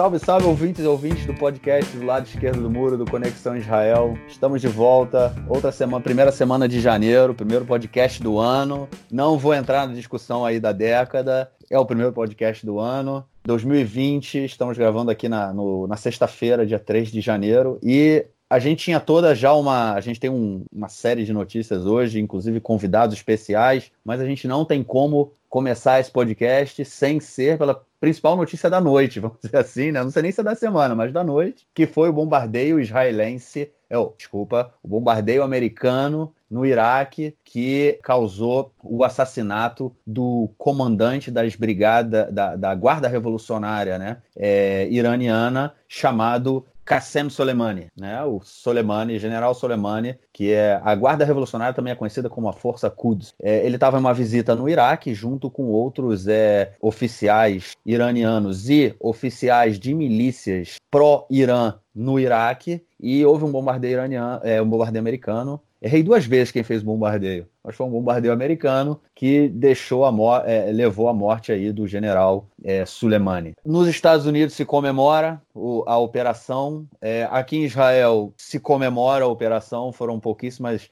Salve, salve, ouvintes e ouvintes do podcast do lado esquerdo do muro do Conexão Israel. Estamos de volta, outra semana, primeira semana de janeiro, primeiro podcast do ano. Não vou entrar na discussão aí da década, é o primeiro podcast do ano. 2020, estamos gravando aqui na, na sexta-feira, dia 3 de janeiro, e a gente tinha toda já uma. A gente tem um, uma série de notícias hoje, inclusive convidados especiais, mas a gente não tem como começar esse podcast sem ser pela principal notícia da noite, vamos dizer assim, né? Não sei nem se é da semana, mas da noite, que foi o bombardeio israelense, oh, desculpa, o bombardeio americano no Iraque que causou o assassinato do comandante das brigadas da, da Guarda Revolucionária, né, é, iraniana, chamado Qassem Soleimani, né? O Soleimani, General Soleimani, que é a Guarda Revolucionária também é conhecida como a Força Quds. É, ele estava em uma visita no Iraque junto com outros é, oficiais iranianos e oficiais de milícias pró-Irã no Iraque e houve um bombardeio iraniano, é, um bombardeio americano Errei duas vezes quem fez o bombardeio. Mas foi um bombardeio americano que deixou a é, levou à morte aí do general é, Soleimani. Nos Estados Unidos se comemora o, a operação. É, aqui em Israel se comemora a operação. Foram pouquíssimas.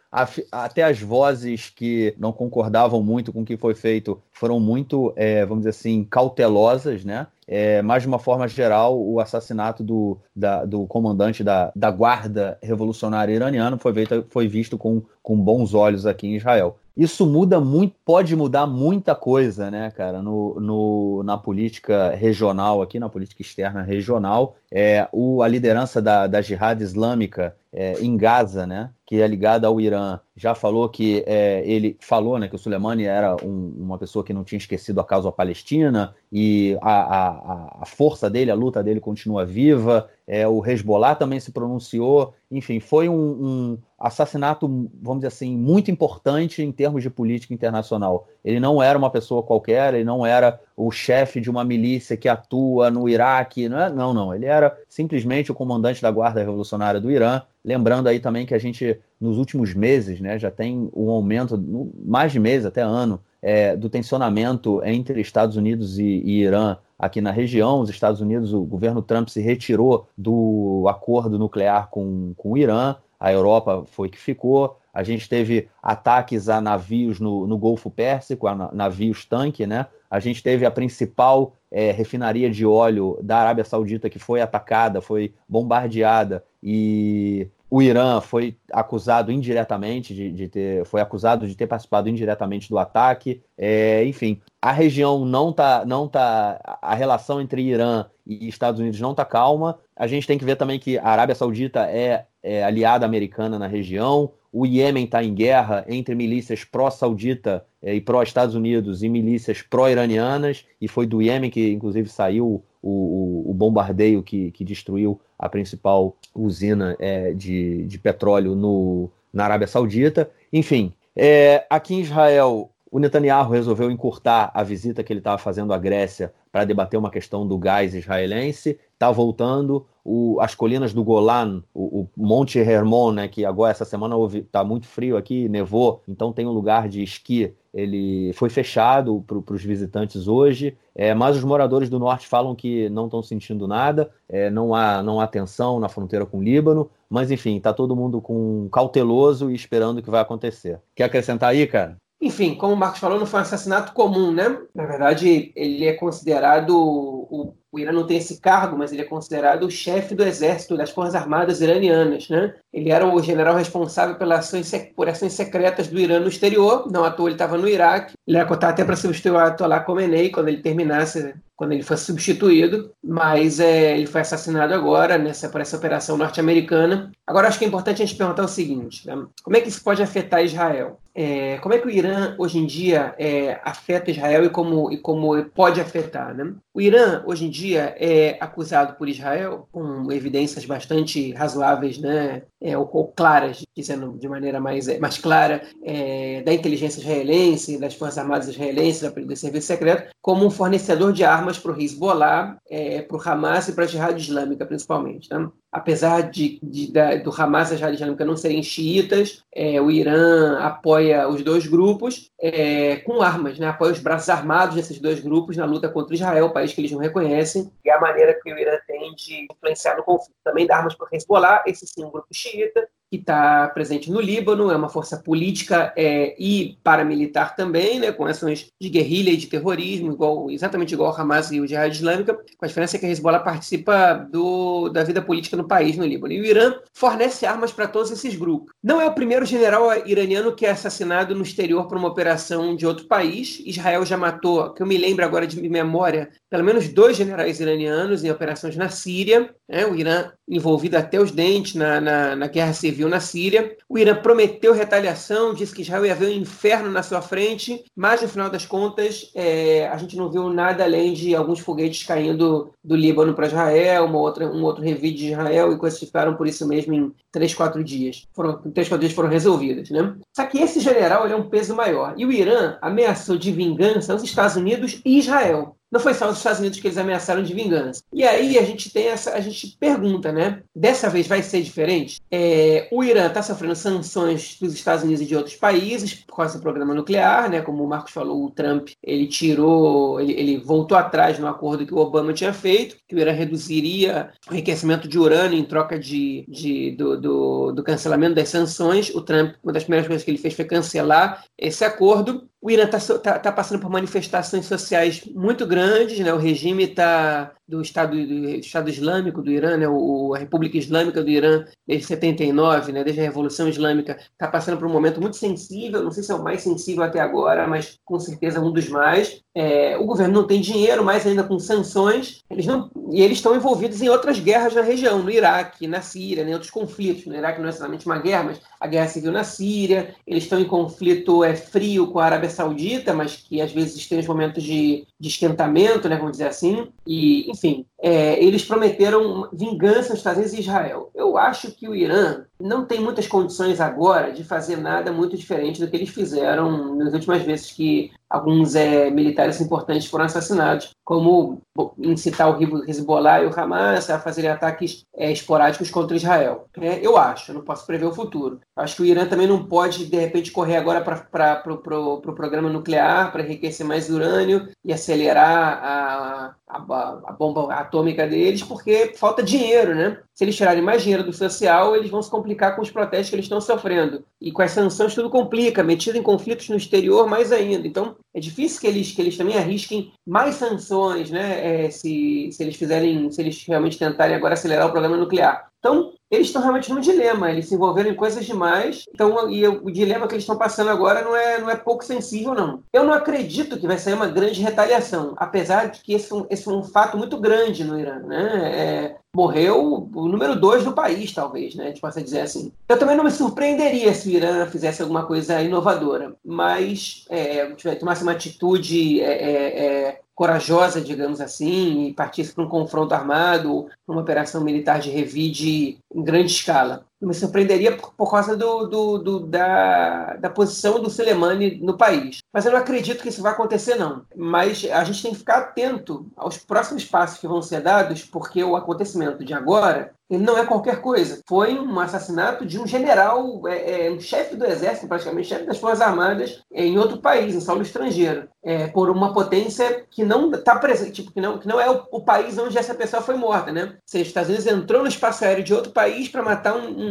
Até as vozes que não concordavam muito com o que foi feito foram muito, é, vamos dizer assim, cautelosas, né? É, mas, de uma forma geral, o assassinato do, da, do comandante da, da Guarda Revolucionária Iraniana foi, feito, foi visto com, com bons olhos aqui em Israel. Isso muda muito, pode mudar muita coisa, né, cara, no, no, na política regional, aqui na política externa regional. É, o, a liderança da, da Jihad Islâmica é, em Gaza, né, que é ligada ao Irã, já falou que é, ele falou né, que o Soleimani era um, uma pessoa que não tinha esquecido a causa palestina e a, a, a força dele, a luta dele continua viva. É, o Hezbollah também se pronunciou. Enfim, foi um, um, assassinato, vamos dizer assim, muito importante em termos de política internacional. Ele não era uma pessoa qualquer, ele não era o chefe de uma milícia que atua no Iraque, não, é? não, não. Ele era simplesmente o comandante da Guarda Revolucionária do Irã. Lembrando aí também que a gente, nos últimos meses, né, já tem um aumento, mais de meses, até ano, é, do tensionamento entre Estados Unidos e, e Irã aqui na região. Os Estados Unidos, o governo Trump se retirou do acordo nuclear com, com o Irã, a Europa foi que ficou. A gente teve ataques a navios no, no Golfo Pérsico, a navios tanque, né? A gente teve a principal é, refinaria de óleo da Arábia Saudita que foi atacada, foi bombardeada e o Irã foi acusado indiretamente de, de, ter, foi acusado de ter participado indiretamente do ataque. É, enfim, a região não tá, não tá, a relação entre Irã e Estados Unidos não tá calma. A gente tem que ver também que a Arábia Saudita é, é aliada americana na região. O Iêmen está em guerra entre milícias pró-saudita e pró-Estados Unidos e milícias pró-iranianas, e foi do Iêmen que, inclusive, saiu o, o, o bombardeio que, que destruiu a principal usina é, de, de petróleo no, na Arábia Saudita. Enfim, é, aqui em Israel, o Netanyahu resolveu encurtar a visita que ele estava fazendo à Grécia para debater uma questão do gás israelense. Está voltando. O, as colinas do Golan, o, o, Monte Hermon, né, que agora essa semana está muito frio aqui, nevou, então tem um lugar de esqui. Ele foi fechado para os visitantes hoje, é, mas os moradores do norte falam que não estão sentindo nada, é, não, há, não há tensão na fronteira com o Líbano, mas enfim, está todo mundo com cauteloso e esperando o que vai acontecer. Quer acrescentar aí, cara? Enfim, como o Marcos falou, não foi um assassinato comum, né? Na verdade, ele é considerado o, o Irã não tem esse cargo, mas ele é considerado o chefe do exército das Forças Armadas iranianas. Né? Ele era o general responsável pelas ações, por ações secretas do Irã no exterior, não à toa ele estava no Iraque. Ele era cotado até para substituir o Ayatollah Khomeini quando ele terminasse, quando ele fosse substituído, mas é, ele foi assassinado agora nessa, por essa operação norte-americana. Agora, acho que é importante a gente perguntar o seguinte: né? como é que isso pode afetar Israel? É, como é que o Irã, hoje em dia, é, afeta Israel e como, e como pode afetar? Né? O Irã, hoje em dia, é acusado por Israel, com evidências bastante razoáveis, né, é, ou, ou, claras, dizendo de maneira mais, é, mais clara, é, da inteligência israelense, das Forças Armadas israelenses, do Serviço Secreto, como um fornecedor de armas para o Hezbollah, é, para o Hamas e para a Jihad Islâmica, principalmente. Né? Apesar de, de do Hamas e a Jihad Islâmica não serem xiitas, é, o Irã apoia os dois grupos é, com armas, né? apoia os braços armados desses dois grupos na luta contra Israel, país que eles não reconhecem, e a maneira que o Irã tem de influenciar no conflito. Também dá armas para Hezbollah, esse sim, um grupo xiita, que está presente no Líbano, é uma força política é, e paramilitar também, né, com ações de guerrilha e de terrorismo, igual, exatamente igual ao Hamas e o Jihad Islâmica, com a diferença que a Hezbollah participa do, da vida política no país, no Líbano. E o Irã fornece armas para todos esses grupos. Não é o primeiro general iraniano que é assassinado no exterior por uma operação de outro país. Israel já matou, que eu me lembro agora de memória, pelo menos dois generais iranianos em operações na Síria. Né, o Irã envolvido até os dentes na, na, na guerra civil na Síria. O Irã prometeu retaliação, disse que Israel ia ver um inferno na sua frente, mas no final das contas é, a gente não viu nada além de alguns foguetes caindo do Líbano para Israel, uma outra, um outro revide de Israel e coisas ficaram por isso mesmo em três, quatro dias. Foram, três, quatro dias foram resolvidas. Né? Só que esse general é um peso maior. E o Irã ameaçou de vingança os Estados Unidos e Israel. Não foi só os Estados Unidos que eles ameaçaram de vingança. E aí a gente tem essa, a gente pergunta, né? Dessa vez vai ser diferente? É, o Irã está sofrendo sanções dos Estados Unidos e de outros países por causa do programa nuclear, né? Como o Marcos falou, o Trump ele tirou, ele, ele voltou atrás no acordo que o Obama tinha feito, que o Irã reduziria o enriquecimento de urânio em troca de, de do, do, do cancelamento das sanções. O Trump, uma das primeiras coisas que ele fez foi cancelar esse acordo. O Irã está tá, tá passando por manifestações sociais muito grandes, né? o regime está do Estado, do Estado Islâmico do Irã, né? o, a República Islâmica do Irã, desde 79, né? desde a Revolução Islâmica, está passando por um momento muito sensível, não sei se é o mais sensível até agora, mas com certeza um dos mais. É, o governo não tem dinheiro, mais ainda com sanções, eles não, e eles estão envolvidos em outras guerras na região, no Iraque, na Síria, né? em outros conflitos. No Iraque não é necessariamente uma guerra, mas a guerra civil na Síria, eles estão em conflito é, frio com a Arábia Saudita, mas que às vezes tem os momentos de, de esquentamento, né, vamos dizer assim, e, enfim, é, eles prometeram vingança aos Estados Unidos e Israel. Eu acho que o Irã não tem muitas condições agora de fazer nada muito diferente do que eles fizeram nas últimas vezes que alguns é, militares importantes foram assassinados, como incitar o Hezbollah e o Hamas a fazerem ataques é, esporádicos contra Israel. É, eu acho, eu não posso prever o futuro. Acho que o Irã também não pode, de repente, correr agora para o pro, pro programa nuclear, para enriquecer mais urânio e acelerar a, a, bomba atômica deles, porque falta dinheiro, né? Se eles tirarem mais dinheiro do social, eles vão se complicar com os protestos que eles estão sofrendo. E com as sanções tudo complica, metido em conflitos no exterior mais ainda. Então, é difícil que eles, que eles também arrisquem mais sanções, né? É, se, se eles fizerem, se eles realmente tentarem agora acelerar o programa nuclear. Então, eles estão realmente num dilema, eles se envolveram em coisas demais, então, e o dilema que eles estão passando agora não é, não é pouco sensível, não. Eu não acredito que vai sair uma grande retaliação, apesar de que esse, esse é um fato muito grande no Irã, né? É, morreu o número dois do país, talvez, né? A gente possa dizer assim. Eu também não me surpreenderia se o Irã fizesse alguma coisa inovadora, mas é, tomasse uma atitude é, é, é corajosa, digamos assim, e partisse para um confronto armado, uma operação militar de revide em grande escala. Me surpreenderia por, por causa do, do, do, da, da posição do Soleimani no país. Mas eu não acredito que isso vai acontecer, não. Mas a gente tem que ficar atento aos próximos passos que vão ser dados, porque o acontecimento de agora ele não é qualquer coisa. Foi um assassinato de um general, é, é, um chefe do exército, praticamente chefe das Forças Armadas, em outro país, em solo estrangeiro, é, por uma potência que não está presente, tipo, que não, que não é o, o, país onde essa pessoa foi morta, né? Ou seja, os Estados Unidos entrou no espaço aéreo de outro país para matar um, um,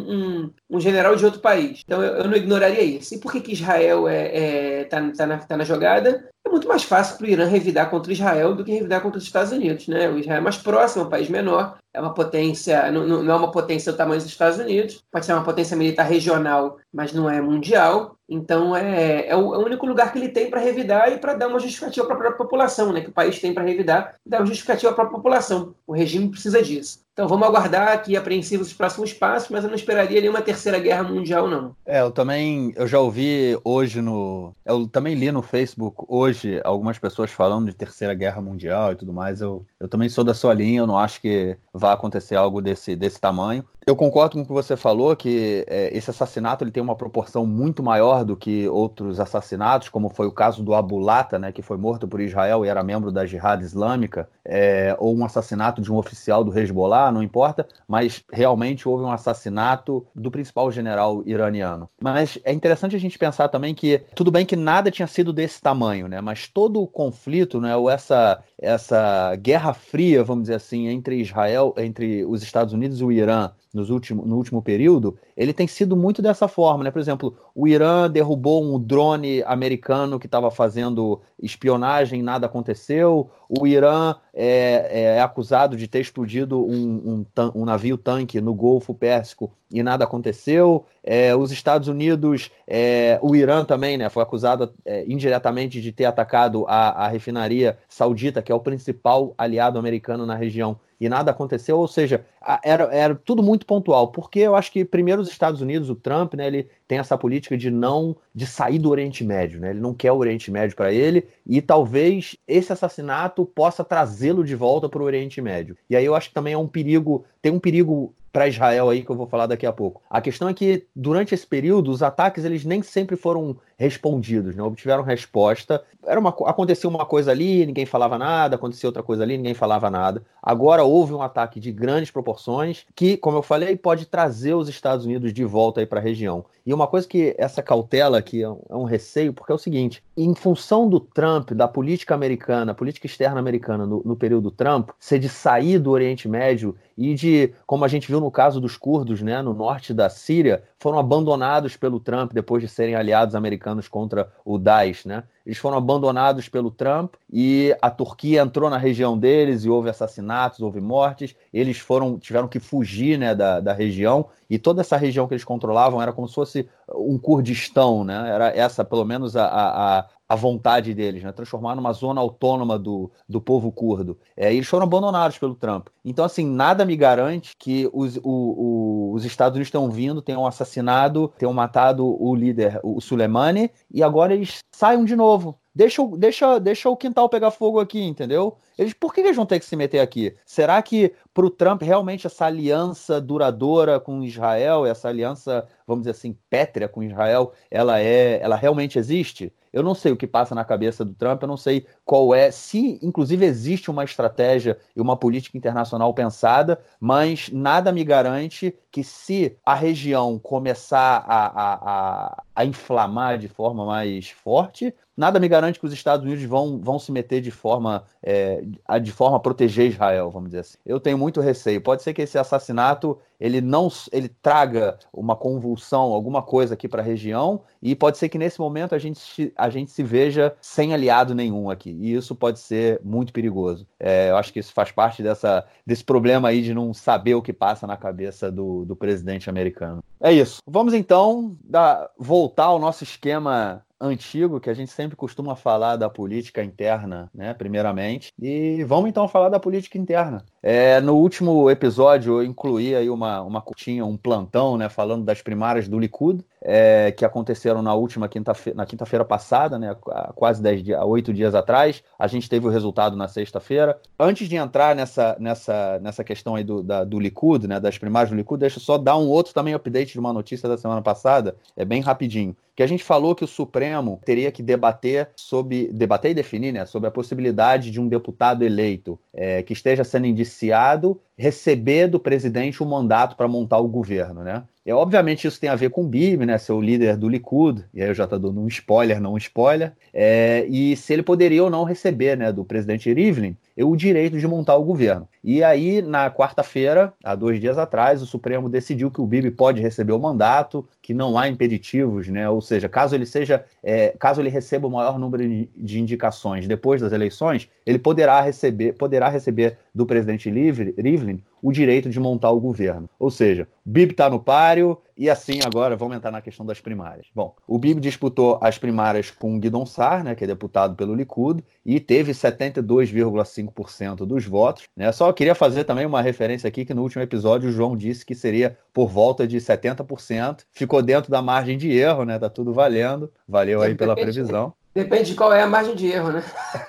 um, general de outro país. Então eu, eu, não ignoraria isso. E por que, que Israel é, é, tá, tá na, tá na jogada? é muito mais fácil para o Irã revidar contra Israel do que revidar contra os Estados Unidos. Né? O Israel é mais próximo, é um país menor, é uma potência, não, não é uma potência do tamanho dos Estados Unidos, pode ser uma potência militar regional, mas não é mundial. Então é, é, o, é o único lugar que ele tem para revidar e para dar uma justificativa para a própria população, né? Que o país tem para revidar e dar uma justificativa para a população. O regime precisa disso. Então vamos aguardar aqui apreensivos os próximos passos, mas eu não esperaria nenhuma terceira guerra mundial, não. É, eu também, eu já ouvi hoje no, eu também li no Facebook hoje algumas pessoas falando de terceira guerra mundial e tudo mais. Eu, eu também sou da sua linha, eu não acho que vai acontecer algo desse, desse tamanho. Eu concordo com o que você falou, que é, esse assassinato ele tem uma proporção muito maior do que outros assassinatos, como foi o caso do Abulata, né, que foi morto por Israel e era membro da Jihad Islâmica, é, ou um assassinato de um oficial do Hezbollah, não importa, mas realmente houve um assassinato do principal general iraniano. Mas é interessante a gente pensar também que, tudo bem que nada tinha sido desse tamanho, né, mas todo o conflito, né, ou essa, essa guerra fria, vamos dizer assim, entre Israel, entre os Estados Unidos e o Irã, nos último, no último período, ele tem sido muito dessa forma, né? Por exemplo, o Irã derrubou um drone americano que estava fazendo espionagem, nada aconteceu. O Irã é, é acusado de ter explodido um, um, um, navio tanque no Golfo Pérsico e nada aconteceu. É, os Estados Unidos, é, o Irã também, né? Foi acusado é, indiretamente de ter atacado a, a refinaria saudita, que é o principal aliado americano na região e nada aconteceu, ou seja, era, era tudo muito pontual, porque eu acho que primeiro os Estados Unidos, o Trump, né, ele tem essa política de não de sair do Oriente Médio, né? Ele não quer o Oriente Médio para ele e talvez esse assassinato possa trazê-lo de volta para o Oriente Médio. E aí eu acho que também é um perigo, tem um perigo para Israel aí que eu vou falar daqui a pouco. A questão é que durante esse período os ataques eles nem sempre foram respondidos, né? obtiveram resposta. Era uma, acontecia uma coisa ali, ninguém falava nada, acontecia outra coisa ali, ninguém falava nada. Agora houve um ataque de grandes proporções que, como eu falei, pode trazer os Estados Unidos de volta para a região. E uma coisa que essa cautela aqui é um, é um receio, porque é o seguinte: em função do Trump, da política americana, política externa americana no, no período Trump, ser de sair do Oriente Médio e de, como a gente viu no caso dos curdos, né, no norte da Síria, foram abandonados pelo Trump depois de serem aliados americanos contra o Daesh, né? Eles foram abandonados pelo Trump e a Turquia entrou na região deles e houve assassinatos, houve mortes. Eles foram tiveram que fugir, né, da, da região e toda essa região que eles controlavam era como se fosse um Kurdistão, né? Era essa, pelo menos, a, a, a vontade deles, né? Transformar numa zona autônoma do, do povo curdo. É, eles foram abandonados pelo Trump. Então, assim, nada me garante que os, o, o, os Estados Unidos estão vindo, tenham assassinado, tenham matado o líder, o Soleimani, e agora eles saiam de novo. Deixa, deixa, deixa o quintal pegar fogo aqui, entendeu? Eles, por que eles vão ter que se meter aqui? Será que para o Trump realmente essa aliança duradoura com Israel, essa aliança, vamos dizer assim, pétrea com Israel, ela é, ela realmente existe? Eu não sei o que passa na cabeça do Trump, eu não sei qual é, se inclusive existe uma estratégia e uma política internacional pensada, mas nada me garante que se a região começar a, a, a, a inflamar de forma mais forte, nada me garante que os Estados Unidos vão, vão se meter de forma, é, de forma a proteger Israel, vamos dizer assim. Eu tenho muito receio. Pode ser que esse assassinato ele não ele traga uma convulsão, alguma coisa aqui para a região, e pode ser que nesse momento a gente, a gente se veja sem aliado nenhum aqui. E isso pode ser muito perigoso. É, eu acho que isso faz parte dessa, desse problema aí de não saber o que passa na cabeça do, do presidente americano. É isso. Vamos então dar, voltar ao nosso esquema antigo que a gente sempre costuma falar da política interna, né, primeiramente. E vamos então falar da política interna. É, no último episódio eu incluí aí uma, uma curtinha, um plantão, né, falando das primárias do Likud, é, que aconteceram na última quinta-feira, na quinta-feira passada, né, quase 10 dias, 8 dias atrás. A gente teve o resultado na sexta-feira. Antes de entrar nessa, nessa, nessa questão aí do, da, do Likud, né, das primárias do Likud, deixa eu só dar um outro também update de uma notícia da semana passada, é bem rapidinho que a gente falou que o Supremo teria que debater sobre debater e definir né, sobre a possibilidade de um deputado eleito é, que esteja sendo indiciado associado receber do presidente um mandato para montar o governo, né? E, obviamente isso tem a ver com o Bibi, né? Ser o líder do Likud, e aí eu já estou dando um spoiler, não um spoiler, é, e se ele poderia ou não receber, né, do presidente Rivlin, o direito de montar o governo. E aí, na quarta-feira, há dois dias atrás, o Supremo decidiu que o Bibi pode receber o mandato, que não há impeditivos, né? Ou seja, caso ele seja, é, caso ele receba o maior número de indicações depois das eleições, ele poderá receber, poderá receber do presidente Rivlin o direito de montar o governo. Ou seja, o Bibi está no páreo e assim agora vamos entrar na questão das primárias. Bom, o Bibi disputou as primárias com Guidon Sar, né, que é deputado pelo Likud, e teve 72,5% dos votos. Né? Só queria fazer também uma referência aqui que no último episódio o João disse que seria por volta de 70%. Ficou dentro da margem de erro, né? Tá tudo valendo. Valeu aí pela previsão. Depende de qual é a margem de erro, né?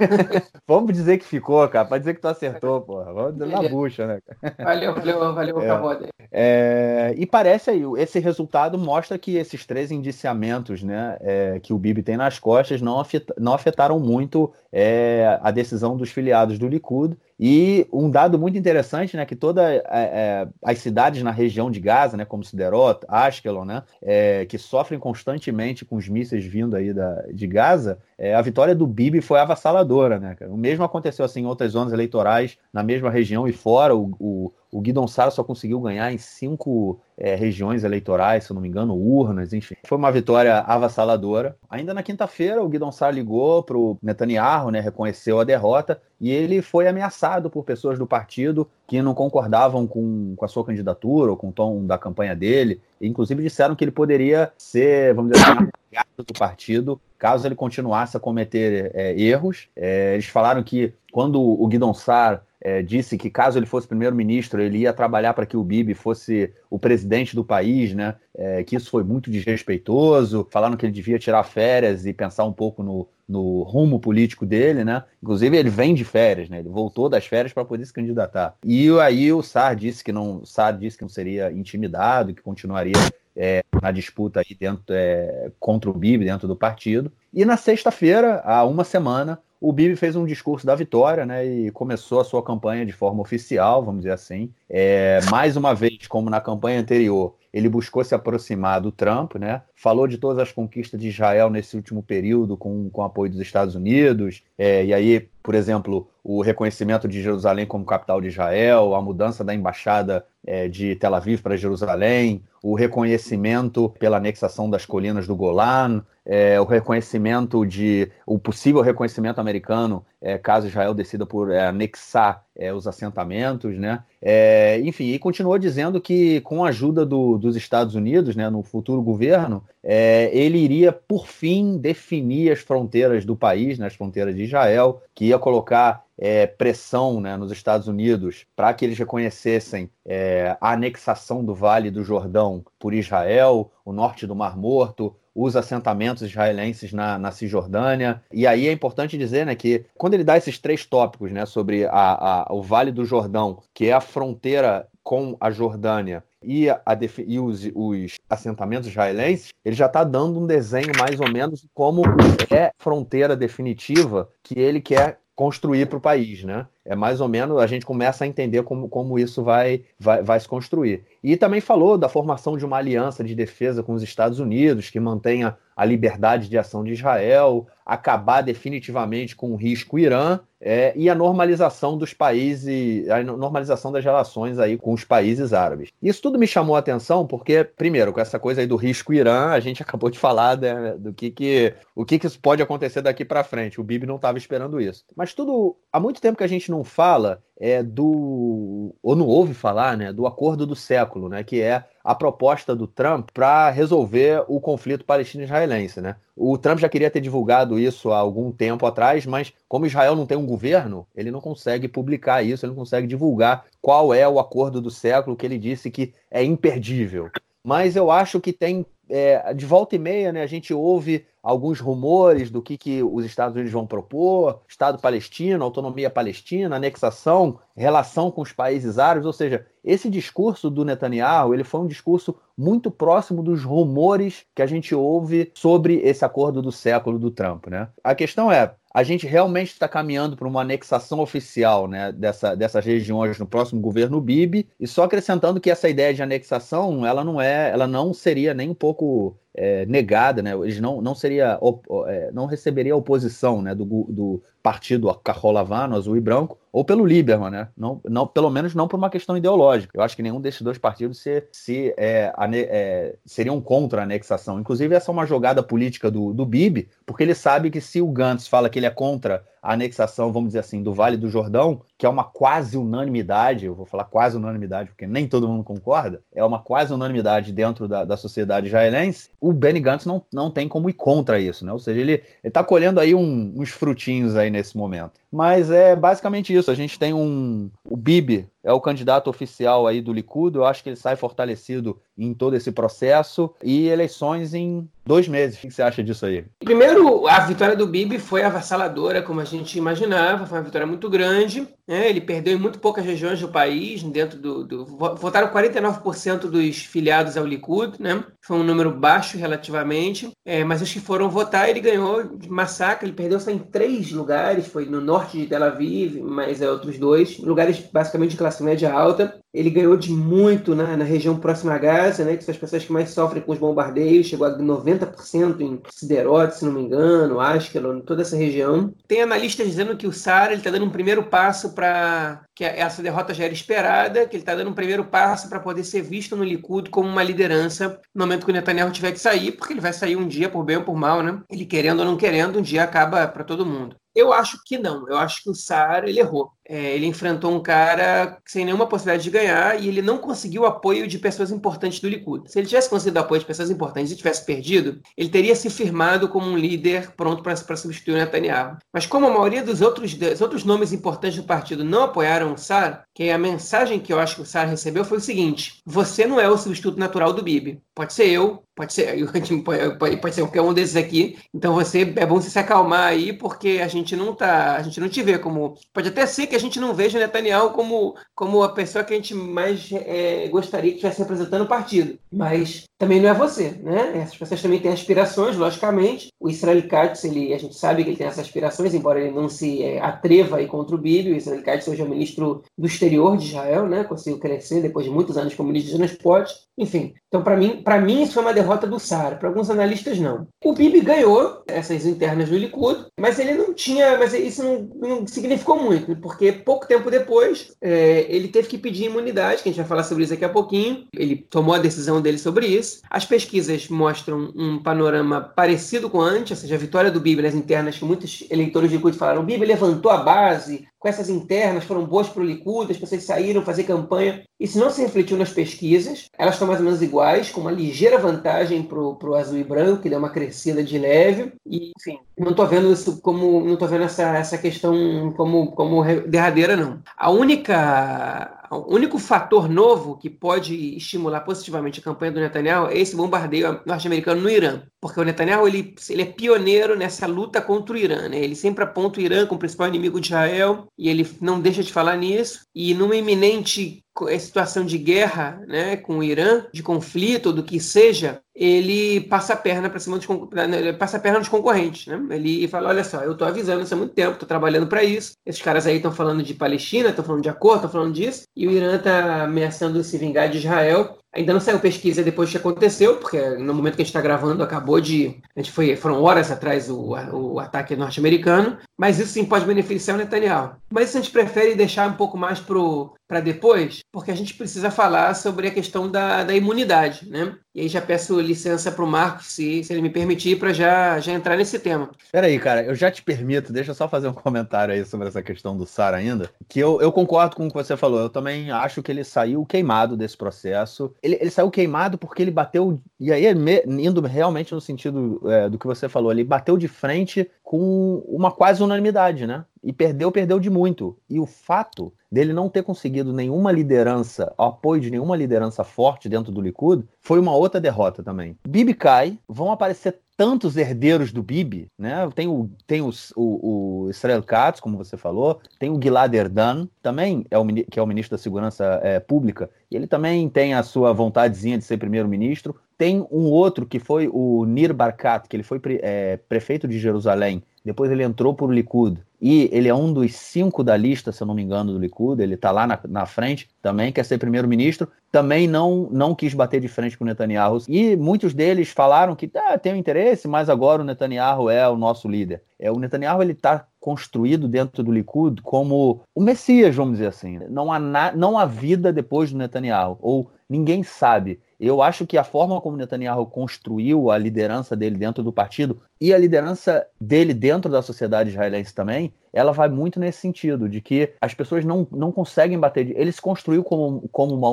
Vamos dizer que ficou, cara. Pode dizer que tu acertou, porra. Vamos na bucha, né? Valeu, valeu, valeu, é. É, e parece aí, esse resultado mostra que esses três indiciamentos né, é, que o Bibi tem nas costas não, afeta, não afetaram muito é, a decisão dos filiados do Likud e um dado muito interessante, né, que todas é, é, as cidades na região de Gaza, né, como Siderot, Ashkelon, né, é, que sofrem constantemente com os mísseis vindo aí da, de Gaza, é, a vitória do Bibi foi avassaladora, né? O mesmo aconteceu assim em outras zonas eleitorais na mesma região e fora. O, o, o Guidon Sara só conseguiu ganhar em cinco é, regiões eleitorais, se eu não me engano, urnas, enfim. Foi uma vitória avassaladora. Ainda na quinta-feira, o Guidon Sara ligou para o Netanyahu, né, reconheceu a derrota e ele foi ameaçado por pessoas do partido que não concordavam com, com a sua candidatura ou com o tom da campanha dele. E, inclusive disseram que ele poderia ser, vamos dizer assim, do partido caso ele continuasse a cometer é, erros. É, eles falaram que quando o Guidon Sar é, disse que caso ele fosse primeiro-ministro, ele ia trabalhar para que o Bibi fosse o presidente do país, né? É, que isso foi muito desrespeitoso. Falaram que ele devia tirar férias e pensar um pouco no, no rumo político dele, né? Inclusive ele vem de férias, né? Ele voltou das férias para poder se candidatar. E aí o Sar disse que não, Sar disse que não seria intimidado, que continuaria é, na disputa aí dentro é, contra o Bibi dentro do partido. E na sexta-feira, há uma semana, o Bibi fez um discurso da vitória, né, e começou a sua campanha de forma oficial, vamos dizer assim. É, mais uma vez, como na campanha anterior, ele buscou se aproximar do Trump, né? Falou de todas as conquistas de Israel nesse último período com, com apoio dos Estados Unidos. É, e aí, por exemplo, o reconhecimento de Jerusalém como capital de Israel, a mudança da embaixada é, de Tel Aviv para Jerusalém, o reconhecimento pela anexação das colinas do Golan, é, o reconhecimento de o possível reconhecimento americano é, caso Israel decida por é, anexar é, os assentamentos, né? É, enfim, e continuou dizendo que com a ajuda do, dos Estados Unidos, né, no futuro governo, é, ele iria por fim definir as fronteiras do país, né, as fronteiras de Israel, que ia colocar é, pressão né, nos Estados Unidos para que eles reconhecessem é, a anexação do Vale do Jordão por Israel, o norte do Mar Morto, os assentamentos israelenses na, na Cisjordânia. E aí é importante dizer né, que quando ele dá esses três tópicos né, sobre a, a, o Vale do Jordão, que é a fronteira com a Jordânia, e, a, e os, os, assentamentos israelenses, ele já está dando um desenho mais ou menos de como é fronteira definitiva que ele quer construir para o país, né? É mais ou menos, a gente começa a entender como, como isso vai, vai, vai se construir. E também falou da formação de uma aliança de defesa com os Estados Unidos, que mantenha a liberdade de ação de Israel, acabar definitivamente com o risco Irã é, e a normalização dos países, a normalização das relações aí com os países árabes. Isso tudo me chamou a atenção porque, primeiro, com essa coisa aí do risco Irã, a gente acabou de falar né, do que, que o que, que isso pode acontecer daqui para frente. O Bibi não estava esperando isso. Mas tudo há muito tempo que a gente não fala é do ou não ouve falar, né, do acordo do século, né, que é a proposta do Trump para resolver o conflito palestino-israelense, né? O Trump já queria ter divulgado isso há algum tempo atrás, mas como Israel não tem um governo, ele não consegue publicar isso, ele não consegue divulgar qual é o acordo do século que ele disse que é imperdível. Mas eu acho que tem é, de volta e meia, né, a gente ouve alguns rumores do que, que os Estados Unidos vão propor, Estado palestino, autonomia palestina, anexação, relação com os países árabes, ou seja, esse discurso do Netanyahu, ele foi um discurso muito próximo dos rumores que a gente ouve sobre esse acordo do século do Trump, né? A questão é, a gente realmente está caminhando para uma anexação oficial né, dessa, dessas regiões no próximo governo Bibi, e só acrescentando que essa ideia de anexação ela não é, ela não seria nem um pouco é, negada, né? Eles não, não seria é, não receberia oposição, né, do, do partido Carrolavano, azul e branco, ou pelo Lieberman, né? Não, não, pelo menos não por uma questão ideológica. Eu acho que nenhum desses dois partidos se, se é, ane, é, seriam contra a anexação. Inclusive essa é uma jogada política do, do Bibi, porque ele sabe que se o Gantz fala que ele é contra a anexação, vamos dizer assim, do Vale do Jordão, que é uma quase unanimidade, eu vou falar quase unanimidade porque nem todo mundo concorda, é uma quase unanimidade dentro da, da sociedade israelense, o Benny Gantz não, não tem como ir contra isso, né? Ou seja, ele está colhendo aí um, uns frutinhos aí nesse momento. Mas é basicamente isso. A gente tem um. O Bibi é o candidato oficial aí do Likud. Eu acho que ele sai fortalecido em todo esse processo. E eleições em dois meses. O que você acha disso aí? Primeiro, a vitória do Bibi foi avassaladora, como a gente imaginava. Foi uma vitória muito grande. Né? Ele perdeu em muito poucas regiões do país. Dentro do, do votaram 49% dos filiados ao Likud. Né? Foi um número baixo relativamente. É, mas os que foram votar, ele ganhou de massacre. Ele perdeu só em três lugares. Foi no norte de Tel Aviv, mas é outros dois. Lugares basicamente de classe média alta. Ele ganhou de muito na, na região próxima a Gaza, né, que são as pessoas que mais sofrem com os bombardeios, chegou a 90% em Siderot, se não me engano, Ashkelon, toda essa região. Tem analistas dizendo que o Sara está dando um primeiro passo para que essa derrota já era esperada, que ele está dando um primeiro passo para poder ser visto no Likud como uma liderança no momento que o Netanyahu tiver que sair, porque ele vai sair um dia por bem ou por mal, né? Ele querendo ou não querendo, um dia acaba para todo mundo. Eu acho que não. Eu acho que o Saar ele errou. É, ele enfrentou um cara sem nenhuma possibilidade de ganhar e ele não conseguiu o apoio de pessoas importantes do Likud. Se ele tivesse conseguido o apoio de pessoas importantes e tivesse perdido, ele teria se firmado como um líder pronto para substituir o Netanyahu. Mas como a maioria dos outros, dos outros nomes importantes do partido não apoiaram o Saar, que a mensagem que eu acho que o Saar recebeu foi o seguinte: você não é o substituto natural do Bibi. Pode ser eu, pode ser, pode ser qualquer um desses aqui. Então você é bom você se acalmar aí, porque a gente não tá, a gente não te vê como. Pode até ser que a gente não veja o Netanyahu como, como a pessoa que a gente mais é, gostaria que estivesse representando o partido. Mas também não é você, né? Essas pessoas também têm aspirações, logicamente. O Israel Katz, ele, a gente sabe que ele tem essas aspirações, embora ele não se é, atreva aí contra o Bibi. O Israel Katz hoje é o ministro do exterior de Israel, né? Conseguiu crescer depois de muitos anos como ministro de transporte. Enfim, então para mim, para mim isso foi uma derrota do Sara. Para alguns analistas não. O Bibi ganhou essas internas do Likud, mas ele não tinha, mas isso não, não significou muito, porque pouco tempo depois é, ele teve que pedir imunidade, que a gente vai falar sobre isso daqui a pouquinho. Ele tomou a decisão dele sobre isso. As pesquisas mostram um panorama parecido com antes, ou seja, a vitória do Bibi nas internas, que muitos eleitores do Likud falaram, o Bibi levantou a base, com essas internas foram boas para o Likud, as pessoas saíram fazer campanha. Isso não se refletiu nas pesquisas, elas estão mais ou menos iguais, com uma ligeira vantagem para o azul e branco, que deu uma crescida de leve. E, enfim, não estou vendo isso como. não estou vendo essa, essa questão como, como derradeira, não. A única o único fator novo que pode estimular positivamente a campanha do Netanyahu é esse bombardeio norte-americano no Irã. Porque o Netanyahu ele, ele é pioneiro nessa luta contra o Irã. Né? Ele sempre aponta o Irã como principal inimigo de Israel e ele não deixa de falar nisso. E numa iminente situação de guerra né, com o Irã, de conflito, ou do que seja, ele passa a perna para cima dos ele passa a perna dos concorrentes, né? Ele fala, olha só, eu estou avisando isso há muito tempo, estou trabalhando para isso. Esses caras aí estão falando de Palestina, estão falando de acordo, estão falando disso, e o Irã está ameaçando se vingar de Israel. Ainda não saiu pesquisa depois que aconteceu, porque no momento que a gente está gravando acabou de. A gente foi, foram horas atrás o, o ataque norte-americano, mas isso sim pode beneficiar o Netanyahu. Mas isso a gente prefere deixar um pouco mais para depois, porque a gente precisa falar sobre a questão da, da imunidade, né? E aí já peço licença para o Marcos, se, se ele me permitir, para já, já entrar nesse tema. Peraí, cara, eu já te permito, deixa eu só fazer um comentário aí sobre essa questão do Sara ainda, que eu, eu concordo com o que você falou, eu também acho que ele saiu queimado desse processo. Ele, ele saiu queimado porque ele bateu, e aí indo realmente no sentido é, do que você falou, ele bateu de frente com uma quase unanimidade, né? E perdeu, perdeu de muito. E o fato dele não ter conseguido nenhuma liderança, apoio de nenhuma liderança forte dentro do Likud, foi uma outra derrota também. Bibi cai, vão aparecer tantos herdeiros do Bibi, né? Tem o, tem os, o, o Israel Katz, como você falou, tem o Gilad Erdan, também é o, que é o ministro da Segurança é, Pública, e ele também tem a sua vontadezinha de ser primeiro-ministro. Tem um outro que foi o Nir Barkat, que ele foi é, prefeito de Jerusalém, depois ele entrou o Likud. E ele é um dos cinco da lista, se eu não me engano, do Likud. Ele está lá na, na frente, também quer ser primeiro-ministro. Também não, não quis bater de frente com o Netanyahu. E muitos deles falaram que ah, tem um interesse, mas agora o Netanyahu é o nosso líder. É, o Netanyahu ele está construído dentro do Likud como o Messias, vamos dizer assim. Não há, na, não há vida depois do Netanyahu, ou ninguém sabe. Eu acho que a forma como Netanyahu construiu a liderança dele dentro do partido e a liderança dele dentro da sociedade israelense também, ela vai muito nesse sentido, de que as pessoas não, não conseguem bater. De... Ele se construiu como, como uma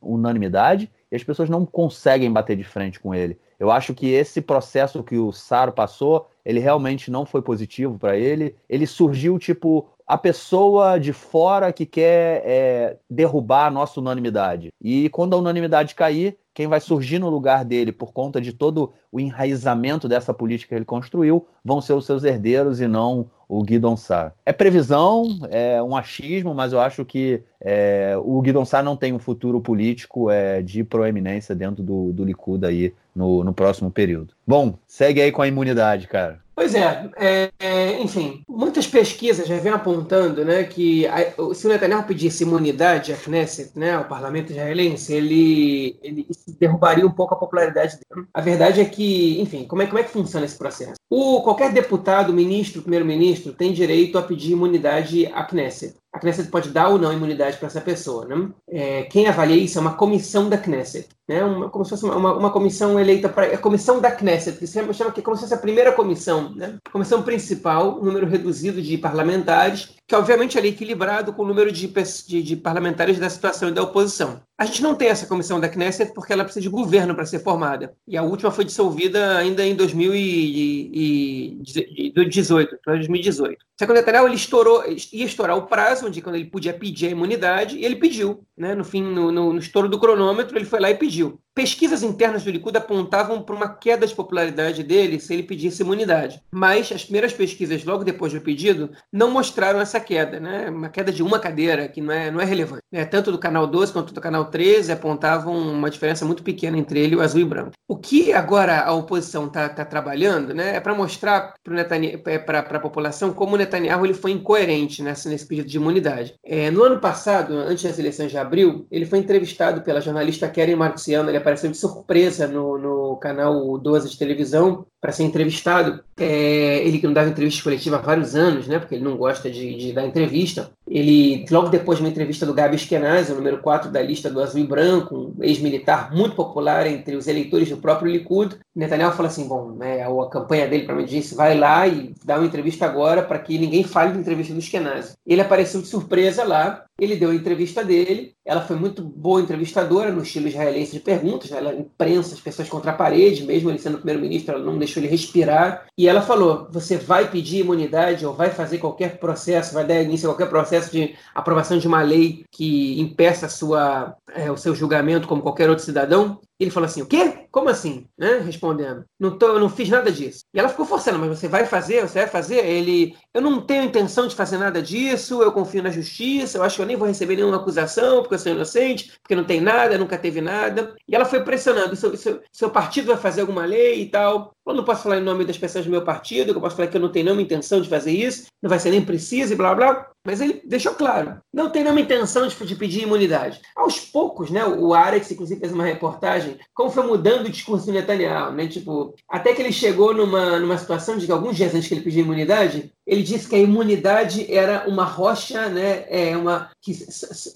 unanimidade e as pessoas não conseguem bater de frente com ele. Eu acho que esse processo que o Saro passou ele realmente não foi positivo para ele. Ele surgiu tipo a pessoa de fora que quer é, derrubar a nossa unanimidade. E quando a unanimidade cair, quem vai surgir no lugar dele por conta de todo o enraizamento dessa política que ele construiu vão ser os seus herdeiros e não o Guidon Sar. É previsão, é um achismo, mas eu acho que é, o Guidon Sar não tem um futuro político é, de proeminência dentro do, do Likud aí no, no próximo período. Bom, segue aí com a imunidade, cara. Pois é, é, é, enfim, muitas pesquisas já vêm apontando né, que a, se o Netanyahu pedisse imunidade à Knesset, né, ao parlamento israelense, ele, ele derrubaria um pouco a popularidade dele. A verdade é que, enfim, como é, como é que funciona esse processo? O, qualquer deputado, ministro, primeiro-ministro tem direito a pedir imunidade à Knesset. A Knesset pode dar ou não imunidade para essa pessoa. Né? É, quem avalia isso é uma comissão da Knesset né, uma, como se fosse uma, uma comissão eleita para a é comissão da Knesset, que se chama, chama que é como se fosse a primeira comissão, né, comissão principal, número reduzido de parlamentares, que obviamente é equilibrado com o número de, de, de, parlamentares da situação e da oposição. A gente não tem essa comissão da Knesset porque ela precisa de governo para ser formada. E a última foi dissolvida ainda em 2018, 2018. Só que Netanyahu ele estourou, ia estourar o prazo, onde quando ele podia pedir a imunidade, e ele pediu. Né? No fim, no, no, no estouro do cronômetro, ele foi lá e pediu. Pesquisas internas do Likud apontavam para uma queda de popularidade dele se ele pedisse imunidade. Mas as primeiras pesquisas, logo depois do pedido, não mostraram essa queda, né? Uma queda de uma cadeira, que não é, não é relevante. É, tanto do canal 12 quanto do canal 13 apontavam uma diferença muito pequena entre ele o azul e branco. O que agora a oposição está tá trabalhando né, é para mostrar para a população como o Netanyahu ele foi incoerente nessa, nesse pedido de imunidade. É, no ano passado, antes das eleições de abril, ele foi entrevistado pela jornalista Karen Marciano, ele apareceu de surpresa no, no canal 12 de televisão para ser entrevistado. É, ele que não dava entrevista coletiva há vários anos, né, porque ele não gosta de, de dar entrevista. Ele, logo depois de uma entrevista do Gabi Eskenazi, o número 4 da lista do Azul e Branco, um ex-militar muito popular entre os eleitores do próprio Likud, Netanyahu falou assim, bom, né, a campanha dele para disse, vai lá e dá uma entrevista agora para que ninguém fale da entrevista do Eskenazi. Ele apareceu de surpresa lá, ele deu a entrevista dele, ela foi muito boa entrevistadora, no estilo israelense de perguntas, né? ela imprensa as pessoas contra a parede, mesmo ele sendo primeiro-ministro, ela não deixou ele respirar. E ela falou: você vai pedir imunidade ou vai fazer qualquer processo, vai dar início a qualquer processo de aprovação de uma lei que impeça sua, é, o seu julgamento como qualquer outro cidadão? Ele falou assim: o quê? Como assim? Né? Respondendo: não, tô, não fiz nada disso. E ela ficou forçando: mas você vai fazer? Você vai fazer? Ele: eu não tenho intenção de fazer nada disso, eu confio na justiça, eu acho que eu nem vou receber nenhuma acusação, porque eu sou inocente, porque não tem nada, nunca teve nada. E ela foi pressionando: seu, seu, seu partido vai fazer alguma lei e tal. Eu não posso falar em nome das pessoas do meu partido, eu posso falar que eu não tenho nenhuma intenção de fazer isso, não vai ser nem preciso e blá blá. Mas ele deixou claro, não tem nenhuma intenção de, de pedir imunidade. Aos poucos, né, o Arex, inclusive, fez uma reportagem como foi mudando o discurso do Netanyahu, né? Tipo, até que ele chegou numa, numa situação de que alguns dias antes que ele pediu imunidade, ele disse que a imunidade era uma rocha, né, é uma que,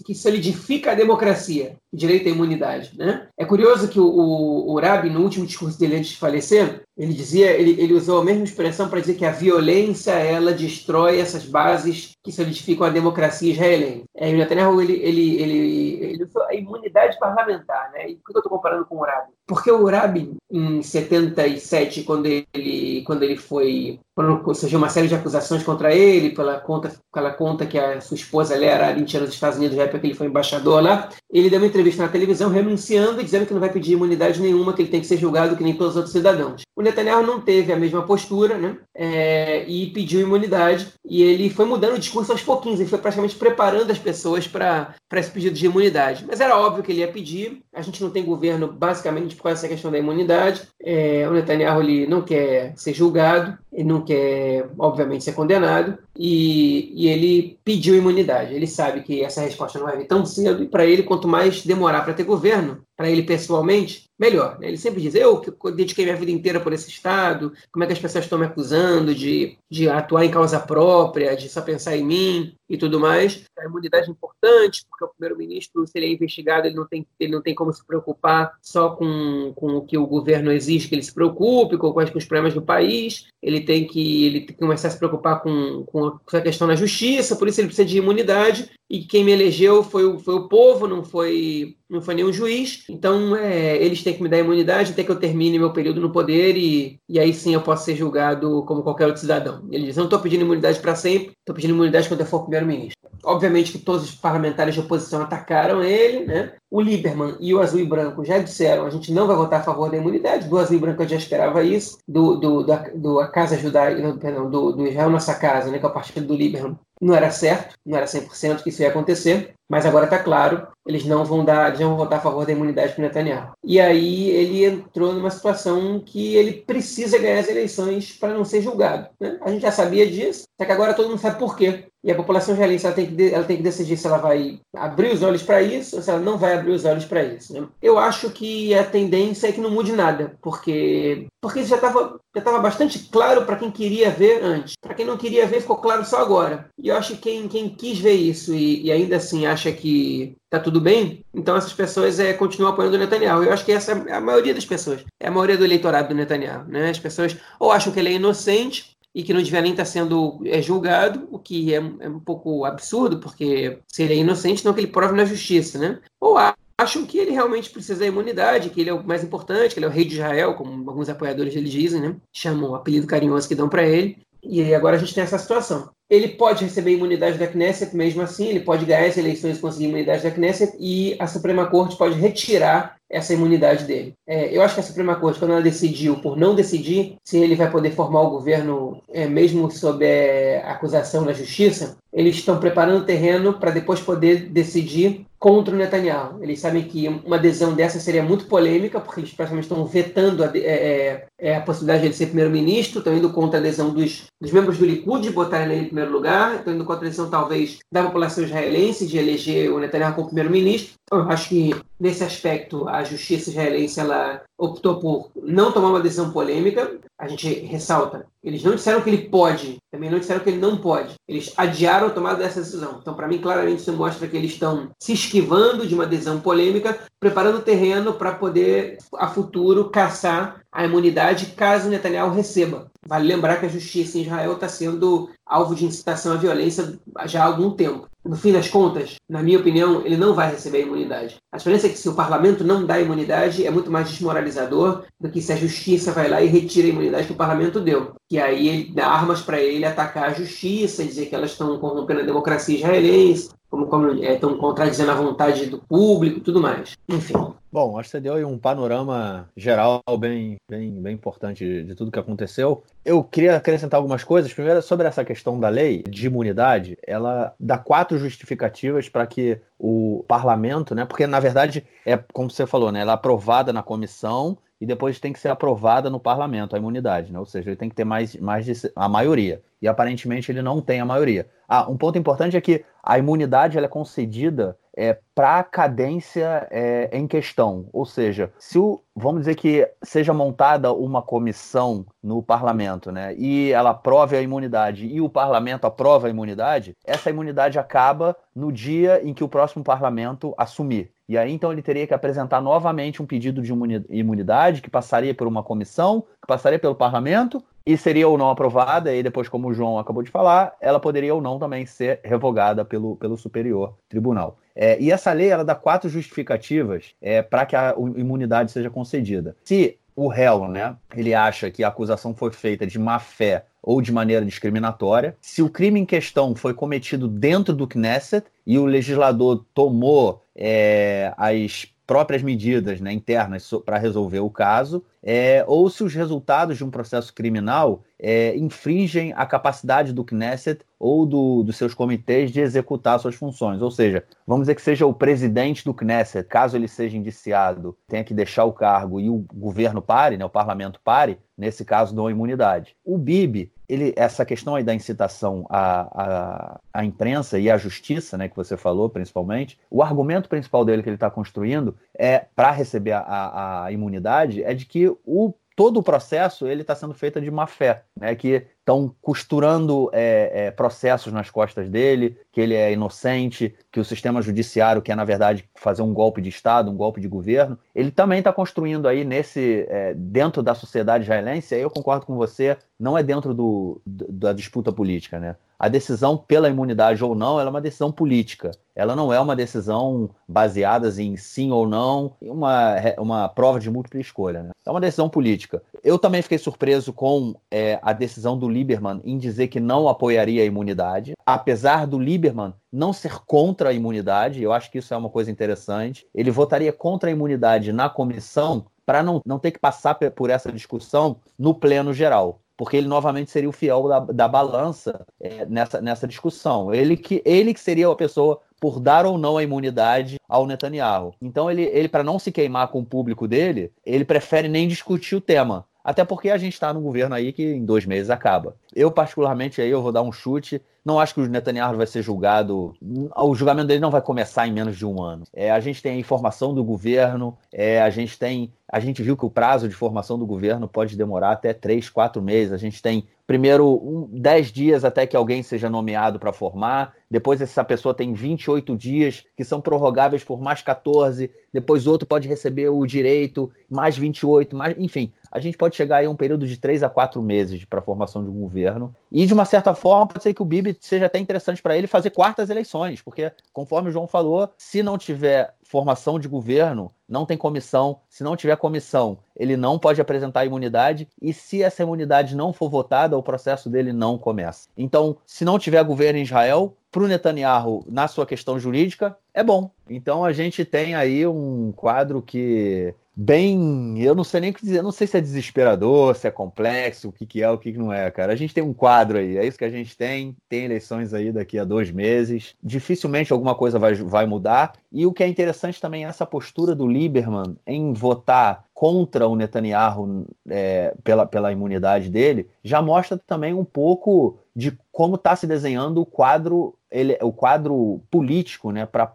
que solidifica a democracia, direito à imunidade, né? É curioso que o, o, o Rabi, no último discurso dele antes de falecer, ele dizia, ele, ele usou a mesma expressão para dizer que a violência ela destrói essas bases que solidificam a democracia israelense. É, o Netanyahu ele, ele, ele, ele usou a imunidade parlamentar, né? E por que eu estou comparando com o Rabi? Porque o Rabi, em 77, quando ele, quando ele foi quando surgiu uma série de acusações contra ele pela conta, pela conta que a sua esposa era mentira nos Estados Unidos, já época que ele foi embaixador lá, ele deu uma entrevista na televisão renunciando e dizendo que não vai pedir imunidade nenhuma, que ele tem que ser julgado que nem todos os outros cidadãos. O Netanyahu não teve a mesma postura, né? É, e pediu imunidade e ele foi mudando o discurso aos pouquinhos, ele foi praticamente preparando as pessoas para esse pedido de imunidade. Mas era óbvio que ele ia pedir. A gente não tem governo basicamente por causa dessa questão da imunidade. É, o Netanyahu ele não quer ser julgado, ele não quer, obviamente, ser condenado, e, e, ele pediu imunidade. Ele sabe que essa resposta não vai vir tão cedo, e para ele, quanto mais demorar para ter governo, para ele pessoalmente, melhor. Né? Ele sempre diz: eu que dediquei minha vida inteira por esse Estado, como é que as pessoas estão me acusando de, de atuar em causa própria, de só pensar em mim e tudo mais. A imunidade é importante, porque o primeiro-ministro, se ele é investigado, ele não tem, ele não tem como se preocupar só com, com o que o governo exige que ele se preocupe, com, com os problemas do país. Ele tem que, ele tem que começar a se preocupar com, com a questão na justiça, por isso ele precisa de imunidade. E quem me elegeu foi, foi o povo, não foi não foi nenhum juiz, então é, eles têm que me dar imunidade até que eu termine meu período no poder e, e aí sim eu posso ser julgado como qualquer outro cidadão. Ele diz: não estou pedindo imunidade para sempre, estou pedindo imunidade quando eu for primeiro-ministro. Obviamente que todos os parlamentares de oposição atacaram ele, né? O Lieberman e o Azul e Branco já disseram a gente não vai votar a favor da imunidade. Do Azul e Branco eu já esperava isso. Do, do, da, do a Casa Judaica, perdão, do, do Israel Nossa Casa, né, que é o partido do Lieberman, não era certo, não era 100% que isso ia acontecer, mas agora está claro, eles não vão dar, eles vão votar a favor da imunidade para Netanyahu. E aí ele entrou numa situação que ele precisa ganhar as eleições para não ser julgado. Né? A gente já sabia disso, só que agora todo mundo sabe por quê. E a população israelense ela tem, que, ela tem que decidir se ela vai abrir os olhos para isso ou se ela não vai abrir os olhos para isso. Né? Eu acho que a tendência é que não mude nada, porque, porque isso já estava já tava bastante claro para quem queria ver antes. Para quem não queria ver, ficou claro só agora. E eu acho que quem, quem quis ver isso e, e ainda assim acha que está tudo bem, então essas pessoas é, continuam apoiando o Netanyahu. Eu acho que essa é a maioria das pessoas. É a maioria do eleitorado do Netanyahu. Né? As pessoas ou acham que ele é inocente e que não devia nem estar sendo é, julgado, o que é, é, um pouco absurdo, porque se ele é inocente, não que ele prove na justiça, né? Ou acham que ele realmente precisa da imunidade, que ele é o mais importante, que ele é o rei de Israel, como alguns apoiadores dele dizem, né? Chamam o apelido carinhoso que dão para ele. E agora a gente tem essa situação. Ele pode receber imunidade da Knesset mesmo assim, ele pode ganhar as eleições e conseguir imunidade da Knesset, e a Suprema Corte pode retirar essa imunidade dele. É, eu acho que a Suprema Corte, quando ela decidiu por não decidir se ele vai poder formar o governo, é, mesmo sob é, acusação na justiça, eles estão preparando o terreno para depois poder decidir contra o Netanyahu. Eles sabem que uma adesão dessa seria muito polêmica, porque eles praticamente estão vetando a, é, é, é, a possibilidade de ele ser primeiro-ministro, estão indo contra a adesão dos, dos membros do Likud de botarem ele em primeiro lugar, estão indo contra a adesão, talvez, da população israelense de eleger o Netanyahu como primeiro-ministro. Eu acho que, nesse aspecto, a justiça israelense ela optou por não tomar uma decisão polêmica. A gente ressalta, eles não disseram que ele pode, também não disseram que ele não pode. Eles adiaram a tomada dessa decisão. Então, para mim, claramente isso mostra que eles estão se esquivando de uma decisão polêmica, preparando o terreno para poder, a futuro, caçar a imunidade caso Netanyahu receba. Vale lembrar que a justiça em Israel está sendo alvo de incitação à violência já há algum tempo. No fim das contas, na minha opinião, ele não vai receber a imunidade. A diferença é que se o parlamento não dá imunidade, é muito mais desmoralizador do que se a justiça vai lá e retira a imunidade que o parlamento deu. Que aí ele dá armas para ele atacar a justiça, dizer que elas estão corrompendo a democracia israelense, como, como é, estão contradizendo a vontade do público tudo mais. Enfim. Bom, acho que você deu aí um panorama geral bem, bem, bem importante de, de tudo que aconteceu. Eu queria acrescentar algumas coisas. Primeiro, sobre essa questão da lei de imunidade, ela dá quatro justificativas para que o parlamento, né? Porque, na verdade, é como você falou, né? Ela é aprovada na comissão e depois tem que ser aprovada no parlamento, a imunidade, né? Ou seja, ele tem que ter mais, mais de, a maioria. E aparentemente ele não tem a maioria. Ah, um ponto importante é que a imunidade ela é concedida é, para a cadência é, em questão. Ou seja, se o, vamos dizer que seja montada uma comissão no parlamento, né, e ela aprove a imunidade e o parlamento aprova a imunidade, essa imunidade acaba no dia em que o próximo parlamento assumir. E aí, então, ele teria que apresentar novamente um pedido de imunidade que passaria por uma comissão, que passaria pelo parlamento, e seria ou não aprovada, e depois, como o João acabou de falar, ela poderia ou não também ser revogada pelo, pelo superior tribunal. É, e essa lei ela dá quatro justificativas é, para que a imunidade seja concedida. Se o réu, né, ele acha que a acusação foi feita de má fé ou de maneira discriminatória, se o crime em questão foi cometido dentro do Knesset e o legislador tomou é, as próprias medidas né, internas para resolver o caso, é, ou se os resultados de um processo criminal é, infringem a capacidade do Knesset ou do, dos seus comitês de executar suas funções. Ou seja, vamos dizer que seja o presidente do Knesset, caso ele seja indiciado, tenha que deixar o cargo e o governo pare, né, o parlamento pare, nesse caso, dão imunidade. O BIB, ele, essa questão aí da incitação à, à, à imprensa e à justiça, né, que você falou principalmente, o argumento principal dele que ele está construindo é para receber a, a, a imunidade é de que o todo o processo ele está sendo feito de má fé, né? Que estão costurando é, é, processos nas costas dele, que ele é inocente, que o sistema judiciário quer, na verdade, fazer um golpe de Estado, um golpe de governo. Ele também está construindo aí nesse é, dentro da sociedade israelense, aí eu concordo com você, não é dentro do, da disputa política, né? A decisão pela imunidade ou não, ela é uma decisão política. Ela não é uma decisão baseada em sim ou não, uma, uma prova de múltipla escolha. Né? É uma decisão política. Eu também fiquei surpreso com é, a decisão do Lieberman em dizer que não apoiaria a imunidade, apesar do Lieberman não ser contra a imunidade, eu acho que isso é uma coisa interessante. Ele votaria contra a imunidade na comissão para não, não ter que passar por essa discussão no pleno geral porque ele novamente seria o fiel da, da balança é, nessa, nessa discussão. Ele que, ele que seria a pessoa por dar ou não a imunidade ao Netanyahu. Então, ele, ele para não se queimar com o público dele, ele prefere nem discutir o tema. Até porque a gente está num governo aí que em dois meses acaba. Eu, particularmente, aí eu vou dar um chute. Não acho que o Netanyahu vai ser julgado. O julgamento dele não vai começar em menos de um ano. É, a gente tem a informação do governo, é, a gente tem a gente viu que o prazo de formação do governo pode demorar até três, quatro meses. A gente tem primeiro um, 10 dias até que alguém seja nomeado para formar, depois essa pessoa tem 28 dias que são prorrogáveis por mais 14, depois outro pode receber o direito, mais 28, mais, enfim, a gente pode chegar aí a um período de 3 a 4 meses para a formação de um governo. E de uma certa forma, pode ser que o Bibi seja até interessante para ele fazer quartas eleições, porque conforme o João falou, se não tiver formação de governo, não tem comissão. Se não tiver comissão, ele não pode apresentar imunidade. E se essa imunidade não for votada, o processo dele não começa. Então, se não tiver governo em Israel, para o Netanyahu, na sua questão jurídica, é bom. Então a gente tem aí um quadro que bem. Eu não sei nem o que dizer, não sei se é desesperador, se é complexo, o que, que é, o que, que não é, cara. A gente tem um quadro aí, é isso que a gente tem. Tem eleições aí daqui a dois meses. Dificilmente alguma coisa vai, vai mudar. E o que é interessante também é essa postura do Lieberman em votar contra o Netanyahu é, pela, pela imunidade dele, já mostra também um pouco de como está se desenhando o quadro, ele, o quadro político né, para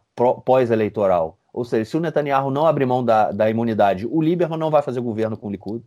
pós-eleitoral. Ou seja, se o Netanyahu não abrir mão da, da imunidade, o Lieberman não vai fazer governo com o Likud.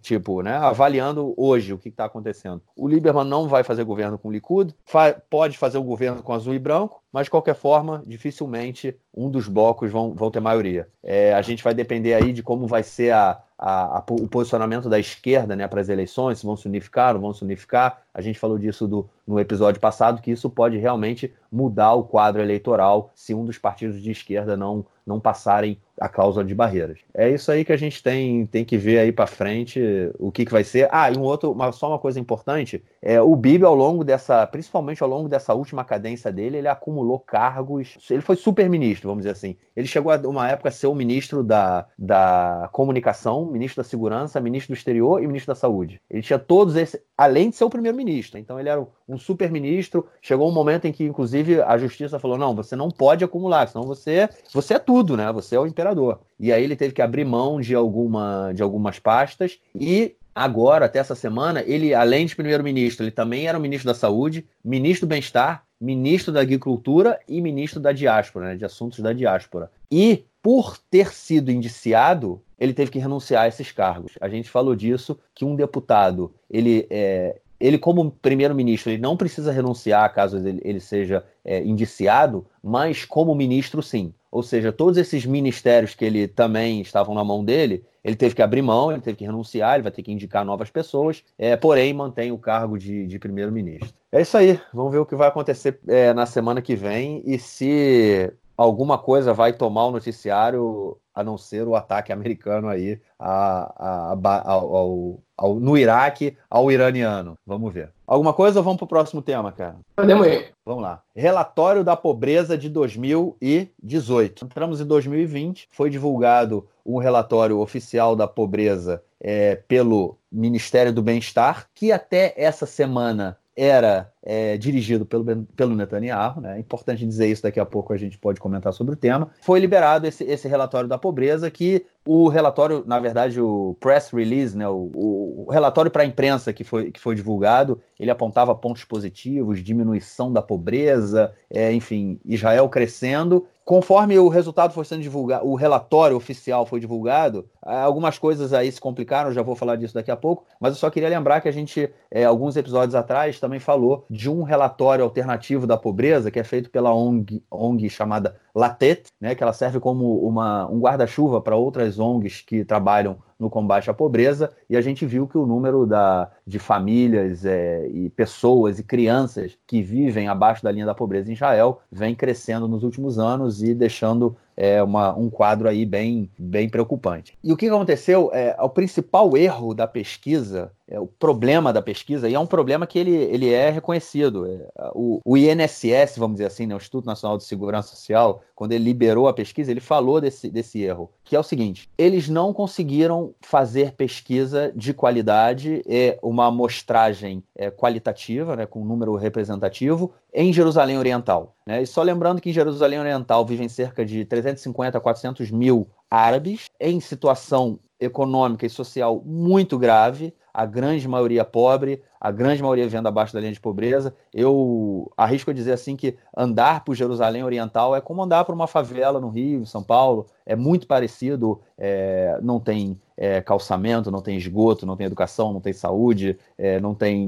Tipo, né, avaliando hoje o que está acontecendo. O Lieberman não vai fazer governo com o Likud, fa pode fazer o governo com azul e branco, mas de qualquer forma, dificilmente um dos blocos vão, vão ter maioria. É, a gente vai depender aí de como vai ser a, a, a, o posicionamento da esquerda né, para as eleições, se vão se unificar, não vão se unificar. A gente falou disso do, no episódio passado, que isso pode realmente mudar o quadro eleitoral se um dos partidos de esquerda não, não passarem a cláusula de barreiras. É isso aí que a gente tem, tem que ver aí para frente o que, que vai ser. Ah, e um outro, uma, só uma coisa importante, é o Bibi ao longo dessa, principalmente ao longo dessa última cadência dele, ele acumulou cargos, ele foi super ministro, vamos dizer assim. Ele chegou a uma época a ser o ministro da, da comunicação, ministro da segurança, ministro do exterior e ministro da saúde. Ele tinha todos esses, além de ser o primeiro-ministro. Então ele era um super ministro. Chegou um momento em que, inclusive, a justiça falou: não, você não pode acumular, senão você, você é tudo, né? Você é o imperador. E aí ele teve que abrir mão de, alguma, de algumas pastas e agora, até essa semana, ele, além de primeiro-ministro, ele também era o ministro da Saúde, ministro do Bem-Estar, ministro da Agricultura e ministro da Diáspora, né, de Assuntos da Diáspora. E, por ter sido indiciado, ele teve que renunciar a esses cargos. A gente falou disso, que um deputado, ele, é, ele como primeiro-ministro, ele não precisa renunciar caso ele, ele seja é, indiciado, mas como ministro, sim. Ou seja, todos esses ministérios que ele também estavam na mão dele, ele teve que abrir mão, ele teve que renunciar, ele vai ter que indicar novas pessoas, é, porém mantém o cargo de, de primeiro-ministro. É isso aí, vamos ver o que vai acontecer é, na semana que vem e se alguma coisa vai tomar o noticiário a não ser o ataque americano aí a, a, a, ao, ao, no Iraque ao iraniano. Vamos ver. Alguma coisa ou vamos para o próximo tema, cara? Podemos ir. Vamos lá. Relatório da pobreza de 2018. Entramos em 2020, foi divulgado um relatório oficial da pobreza é, pelo Ministério do Bem-Estar, que até essa semana era é, dirigido pelo, pelo Netanyahu, né? é importante dizer isso, daqui a pouco a gente pode comentar sobre o tema, foi liberado esse, esse relatório da pobreza que o relatório, na verdade, o press release, né, o, o relatório para a imprensa que foi, que foi divulgado, ele apontava pontos positivos, diminuição da pobreza, é, enfim, Israel crescendo. Conforme o resultado foi sendo divulgado, o relatório oficial foi divulgado, algumas coisas aí se complicaram, já vou falar disso daqui a pouco, mas eu só queria lembrar que a gente, é, alguns episódios atrás, também falou de um relatório alternativo da pobreza, que é feito pela ONG, ONG chamada Latet, né, que ela serve como uma, um guarda-chuva para outras ONGs que trabalham no combate à pobreza, e a gente viu que o número da, de famílias é, e pessoas e crianças que vivem abaixo da linha da pobreza em Israel vem crescendo nos últimos anos e deixando é uma, um quadro aí bem, bem preocupante. E o que aconteceu? É, o principal erro da pesquisa, é, o problema da pesquisa, e é um problema que ele, ele é reconhecido. É, o, o, INSS, vamos dizer assim, né, o Instituto Nacional de Segurança Social, quando ele liberou a pesquisa, ele falou desse, desse erro, que é o seguinte: eles não conseguiram fazer pesquisa de qualidade, é, uma amostragem é, qualitativa, né, com um número representativo, em Jerusalém Oriental. Né? E só lembrando que em Jerusalém Oriental vivem cerca de 350 a 400 mil árabes em situação econômica e social muito grave, a grande maioria pobre, a grande maioria vivendo abaixo da linha de pobreza. Eu arrisco dizer assim que andar por Jerusalém Oriental é como andar por uma favela no Rio, em São Paulo, é muito parecido, é, não tem é, calçamento, não tem esgoto, não tem educação, não tem saúde, é, não, tem,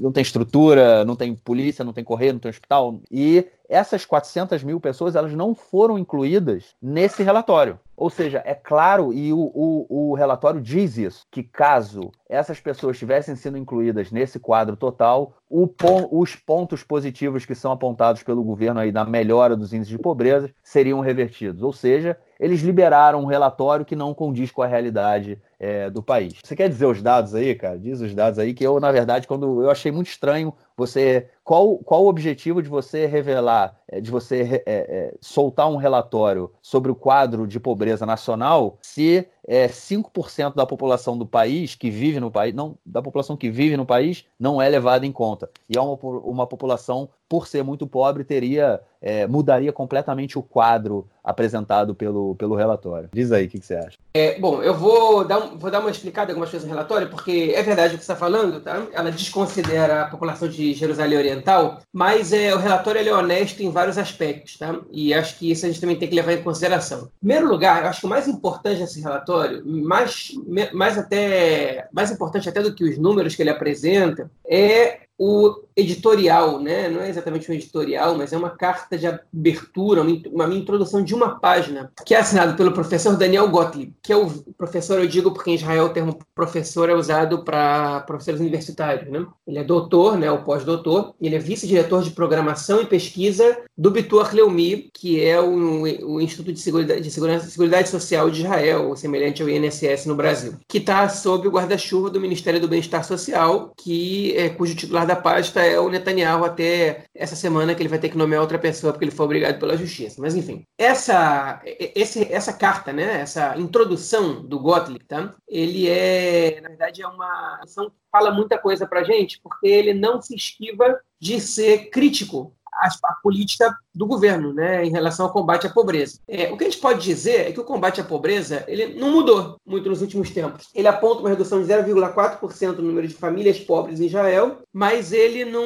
não tem estrutura, não tem polícia, não tem correio, não tem hospital. E essas 400 mil pessoas elas não foram incluídas nesse relatório. Ou seja, é claro, e o, o, o, relatório diz isso, que caso essas pessoas tivessem sido incluídas nesse quadro total, os pontos positivos que são apontados pelo governo aí na melhora dos índices de pobreza seriam revertidos. Ou seja, eles liberaram um relatório que não condiz com a realidade é, do país. Você quer dizer os dados aí, cara? Diz os dados aí, que eu, na verdade, quando eu achei muito estranho você. Qual, qual o objetivo de você revelar, é, de você é, é, soltar um relatório sobre o quadro de pobreza nacional se é, 5% da população do país que vive no país, não, da população que vive no país, não é levada em conta. E é uma, uma população, por ser muito pobre, teria é, mudaria completamente o quadro apresentado pelo, pelo relatório. Diz aí o que, que, você acha. É, bom, eu vou dar, vou dar uma explicada em algumas coisas no relatório, porque é verdade o que você está falando, tá? Ela desconsidera a população de Jerusalém Oriental, mas é, o relatório é honesto em vários aspectos, tá? E acho que isso a gente também tem que levar em consideração. Em primeiro lugar, eu acho que o mais importante desse relatório, mais, mais até mais importante até do que os números que ele apresenta, é o editorial, né? não é exatamente um editorial, mas é uma carta de abertura, uma, introdução de uma página, que é assinado pelo professor Daniel Gottlieb, que é o professor, eu digo porque em Israel o termo professor é usado para professores universitários. Né? Ele é doutor, né, o pós-doutor, ele é vice-diretor de programação e pesquisa do Bitur Leumi, que é o, o Instituto de Seguridade, de Segurança, Seguridade Social de Israel, semelhante ao INSS no Brasil, que está sob o guarda-chuva do Ministério do Bem-Estar Social, que é, cujo titular da pasta é o Netanyahu até essa semana que ele vai ter que nomear outra pessoa porque ele foi obrigado pela justiça. Mas enfim, essa esse, essa carta, né, essa introdução do Gottlieb, tá? Ele é, na verdade, é uma ação fala muita coisa para gente, porque ele não se esquiva de ser crítico a, a, política do governo né, em relação ao combate à pobreza. É, o que a gente pode dizer é que o combate à pobreza ele não mudou muito nos últimos tempos. Ele aponta uma redução de 0,4% no número de famílias pobres em Israel, mas ele não.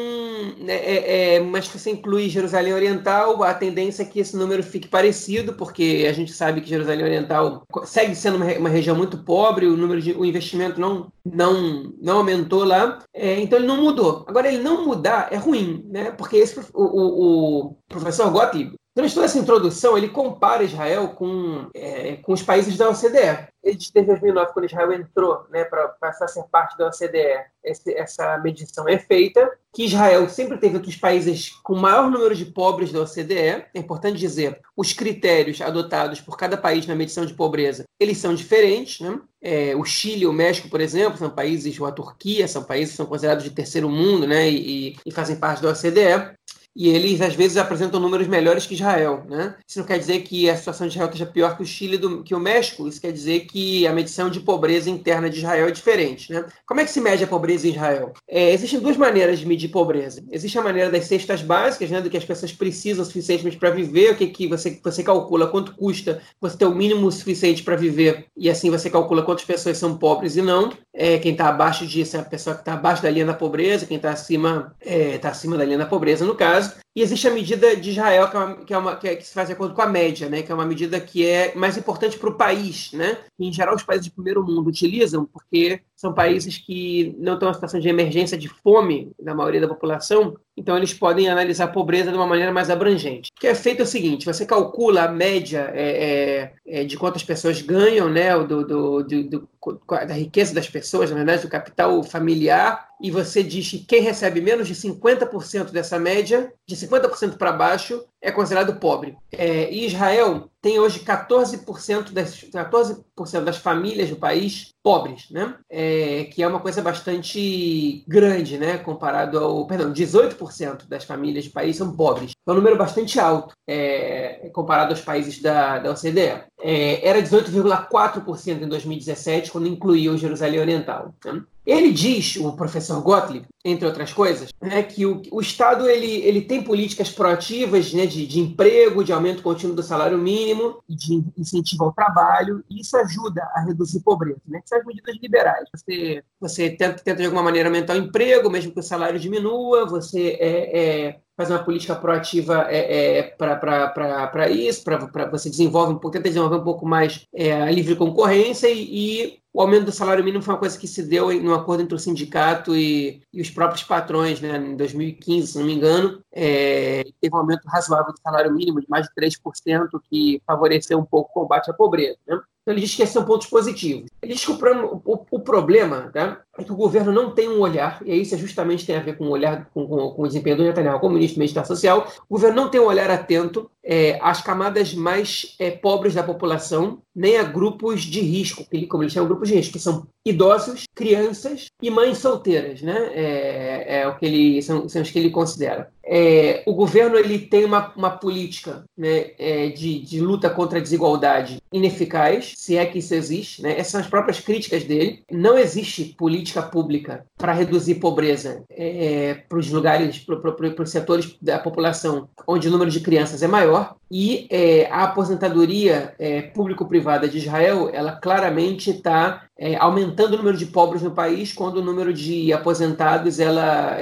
Né, é, é, mas se você inclui Jerusalém Oriental, a tendência é que esse número fique parecido, porque a gente sabe que Jerusalém Oriental segue sendo uma, uma região muito pobre, o número de o investimento não, não, não aumentou lá, é, então ele não mudou. Agora, ele não mudar é ruim, né? Porque esse, o, o, o professor Gottlieb, durante toda essa introdução, ele compara Israel com, é, com os países da OCDE. Ele desde 2009, quando Israel entrou né, para passar a ser parte da OCDE, esse, essa medição é feita, que Israel sempre teve entre os países com maior número de pobres da OCDE. É importante dizer, os critérios adotados por cada país na medição de pobreza, eles são diferentes. Né? É, o Chile o México, por exemplo, são países, ou a Turquia, são países que são considerados de terceiro mundo né, e, e fazem parte da OCDE. E eles às vezes apresentam números melhores que Israel. Né? Isso não quer dizer que a situação de Israel esteja pior que o Chile do, que o México, isso quer dizer que a medição de pobreza interna de Israel é diferente. Né? Como é que se mede a pobreza em Israel? É, existem duas maneiras de medir pobreza. Existe a maneira das cestas básicas, né, do que as pessoas precisam suficientemente para viver, o que, que você, você calcula quanto custa você ter o mínimo suficiente para viver, e assim você calcula quantas pessoas são pobres e não. É, quem está abaixo disso é a pessoa que está abaixo da linha da pobreza, quem está acima está é, tá acima da linha da pobreza, no caso. E existe a medida de Israel, que, é uma, que, é uma, que, é, que, se faz de acordo com a média, né? que é uma medida que é mais importante para o país. Né? em geral, os países de primeiro mundo utilizam, porque são países que não estão em situação de emergência de fome na maioria da população, então eles podem analisar a pobreza de uma maneira mais abrangente. O que é feito é o seguinte: você calcula a média é, é, é de quantas pessoas ganham, né, do, do, do, da riqueza das pessoas, na verdade, do capital familiar, e você diz que quem recebe menos de 50% dessa média, de 50% para baixo, é considerado pobre. É, e Israel tem hoje 14% das, 14 das famílias do país pobres, né? É, que é uma coisa bastante grande, né? Comparado ao. Perdão, 18% das famílias do país são pobres. É um número bastante alto é, comparado aos países da, da OCDE. É, era 18,4% em 2017, quando incluía o Jerusalém Oriental. Né? Ele diz, o professor Gottlieb, entre outras coisas, né, que o, o, Estado ele, ele tem políticas proativas né, de, de emprego, de aumento contínuo do salário mínimo, de incentivo ao trabalho, e isso ajuda a reduzir pobreza. Né? São as medidas liberais. Você, você tenta, tenta, de alguma maneira, aumentar o emprego, mesmo que o salário diminua, você é, é, faz uma política proativa é, é, para isso, para você desenvolve um pouco, tenta desenvolver um pouco mais é, a livre concorrência e, e o aumento do salário mínimo foi uma coisa que se deu em um acordo entre o sindicato e, e os próprios patrões, né? Em 2015, se não me engano, é, teve um aumento razoável do salário mínimo de mais de 3%, que favoreceu um pouco o combate à pobreza. Né? Então, ele diz que esses são pontos positivos. Ele diz que o, o, o problema tá, é que o governo não tem um olhar, e isso justamente tem a ver com o olhar com, com, com o desempenho do Netanyahu como ministro do Bem-Estar Social. O governo não tem um olhar atento é, às camadas mais é, pobres da população, nem a grupos de risco, como eles chamam grupos de risco, que são idosos, crianças e mães solteiras, né? É, é o que ele, são, são os que ele considera. É, o governo ele tem uma, uma política né, é, de, de, luta contra a desigualdade ineficaz, se é que isso existe. Né? Essas são as próprias críticas dele. Não existe política pública para reduzir pobreza é, para os lugares, para os setores da população onde o número de crianças é maior. E é, a aposentadoria é, público-privada de Israel, ela claramente está é, aumentando o número de pobres no país, quando o número de aposentados ela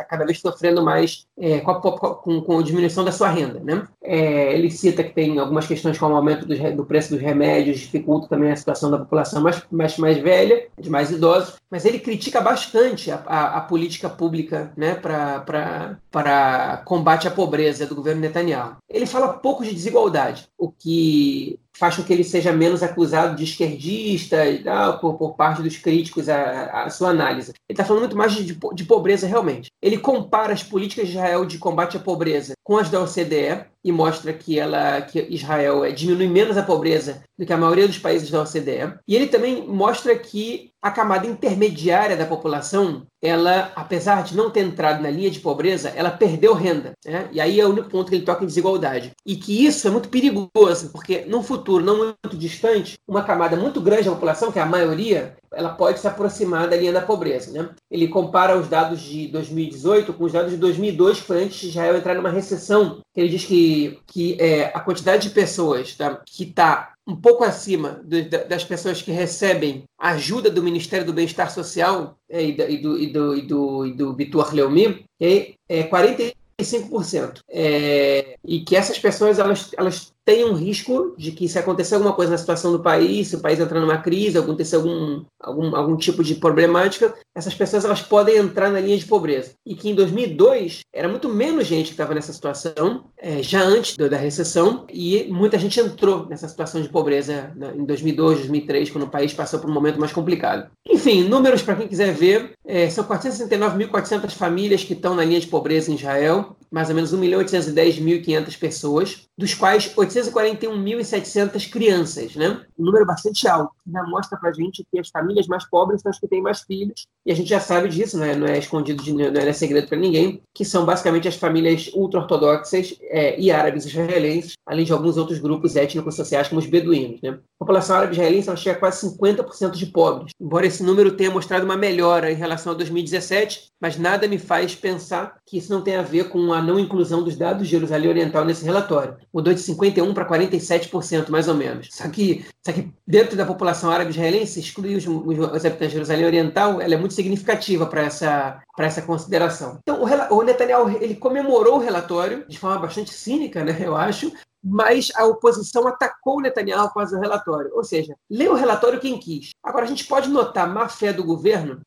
está cada vez sofrendo mais é, com, a, com, com, a, diminuição da sua renda. Né? É, ele cita que tem algumas questões como o aumento do, do, preço dos remédios, dificulta também a situação da população mais, mais, mais velha, de mais idosos, mas ele critica bastante a, a, a política pública né, para combate à pobreza do governo Netanyahu. Ele fala pouco de desigualdade, o que faz com que ele seja menos acusado de esquerdista e tal, por, por parte dos críticos a sua análise. Ele está falando muito mais de, de, pobreza realmente. Ele compara as políticas de Israel de combate à pobreza com as da OCDE e mostra que ela que Israel é, diminui menos a pobreza do que a maioria dos países da OCDE. E ele também mostra que a camada intermediária da população, ela, apesar de não ter entrado na linha de pobreza, ela perdeu renda. Né? E aí é o único ponto que ele toca em desigualdade. E que isso é muito perigoso, porque no futuro não muito distante, uma camada muito grande da população, que é a maioria, ela pode se aproximar da linha da pobreza. Né? Ele compara os dados de 2018 com os dados de 2002, que foi antes de Israel entrar numa recessão. Ele diz que, que é, a quantidade de pessoas tá, que está um pouco acima do, das pessoas que recebem ajuda do Ministério do Bem-Estar Social é, e, do, e, do, e, do, e do Bitur Leumi, é, é 45%. É, e que essas pessoas elas, elas tem um risco de que se acontecer alguma coisa na situação do país, se o país entrar numa crise, acontecer algum, algum, algum tipo de problemática, essas pessoas elas podem entrar na linha de pobreza. E que em 2002 era muito menos gente que estava nessa situação, é, já antes da recessão, e muita gente entrou nessa situação de pobreza né, em 2002, 2003, quando o país passou por um momento mais complicado. Enfim, números para quem quiser ver, é, são 469.400 famílias que estão na linha de pobreza em Israel, mais ou menos 1.810.500 pessoas, dos quais 841.700 crianças, né? Um número bastante alto. já mostra para a gente que as famílias mais pobres são as que têm mais filhos, e a gente já sabe disso, né? não é escondido, de, não é segredo para ninguém, que são basicamente as famílias ultra-ortodoxas é, e árabes israelenses, além de alguns outros grupos étnicos sociais, como os beduínos. Né? A população árabe israelense ela chega a quase 50% de pobres, embora esse número tenha mostrado uma melhora em relação a 2017, mas nada me faz pensar que isso não tem a ver com a não inclusão dos dados de Jerusalém Oriental nesse relatório. Mudou de 51% para 47%, mais ou menos. Só que, só que dentro da população árabe israelense, excluir os, os, os habitantes de Jerusalém Oriental, ela é muito significativa para essa, essa consideração. Então, o, o Netanyahu ele comemorou o relatório de forma bastante cínica, né, eu acho, mas a oposição atacou Netanyahu após o relatório. Ou seja, leu o relatório quem quis. Agora, a gente pode notar má fé do governo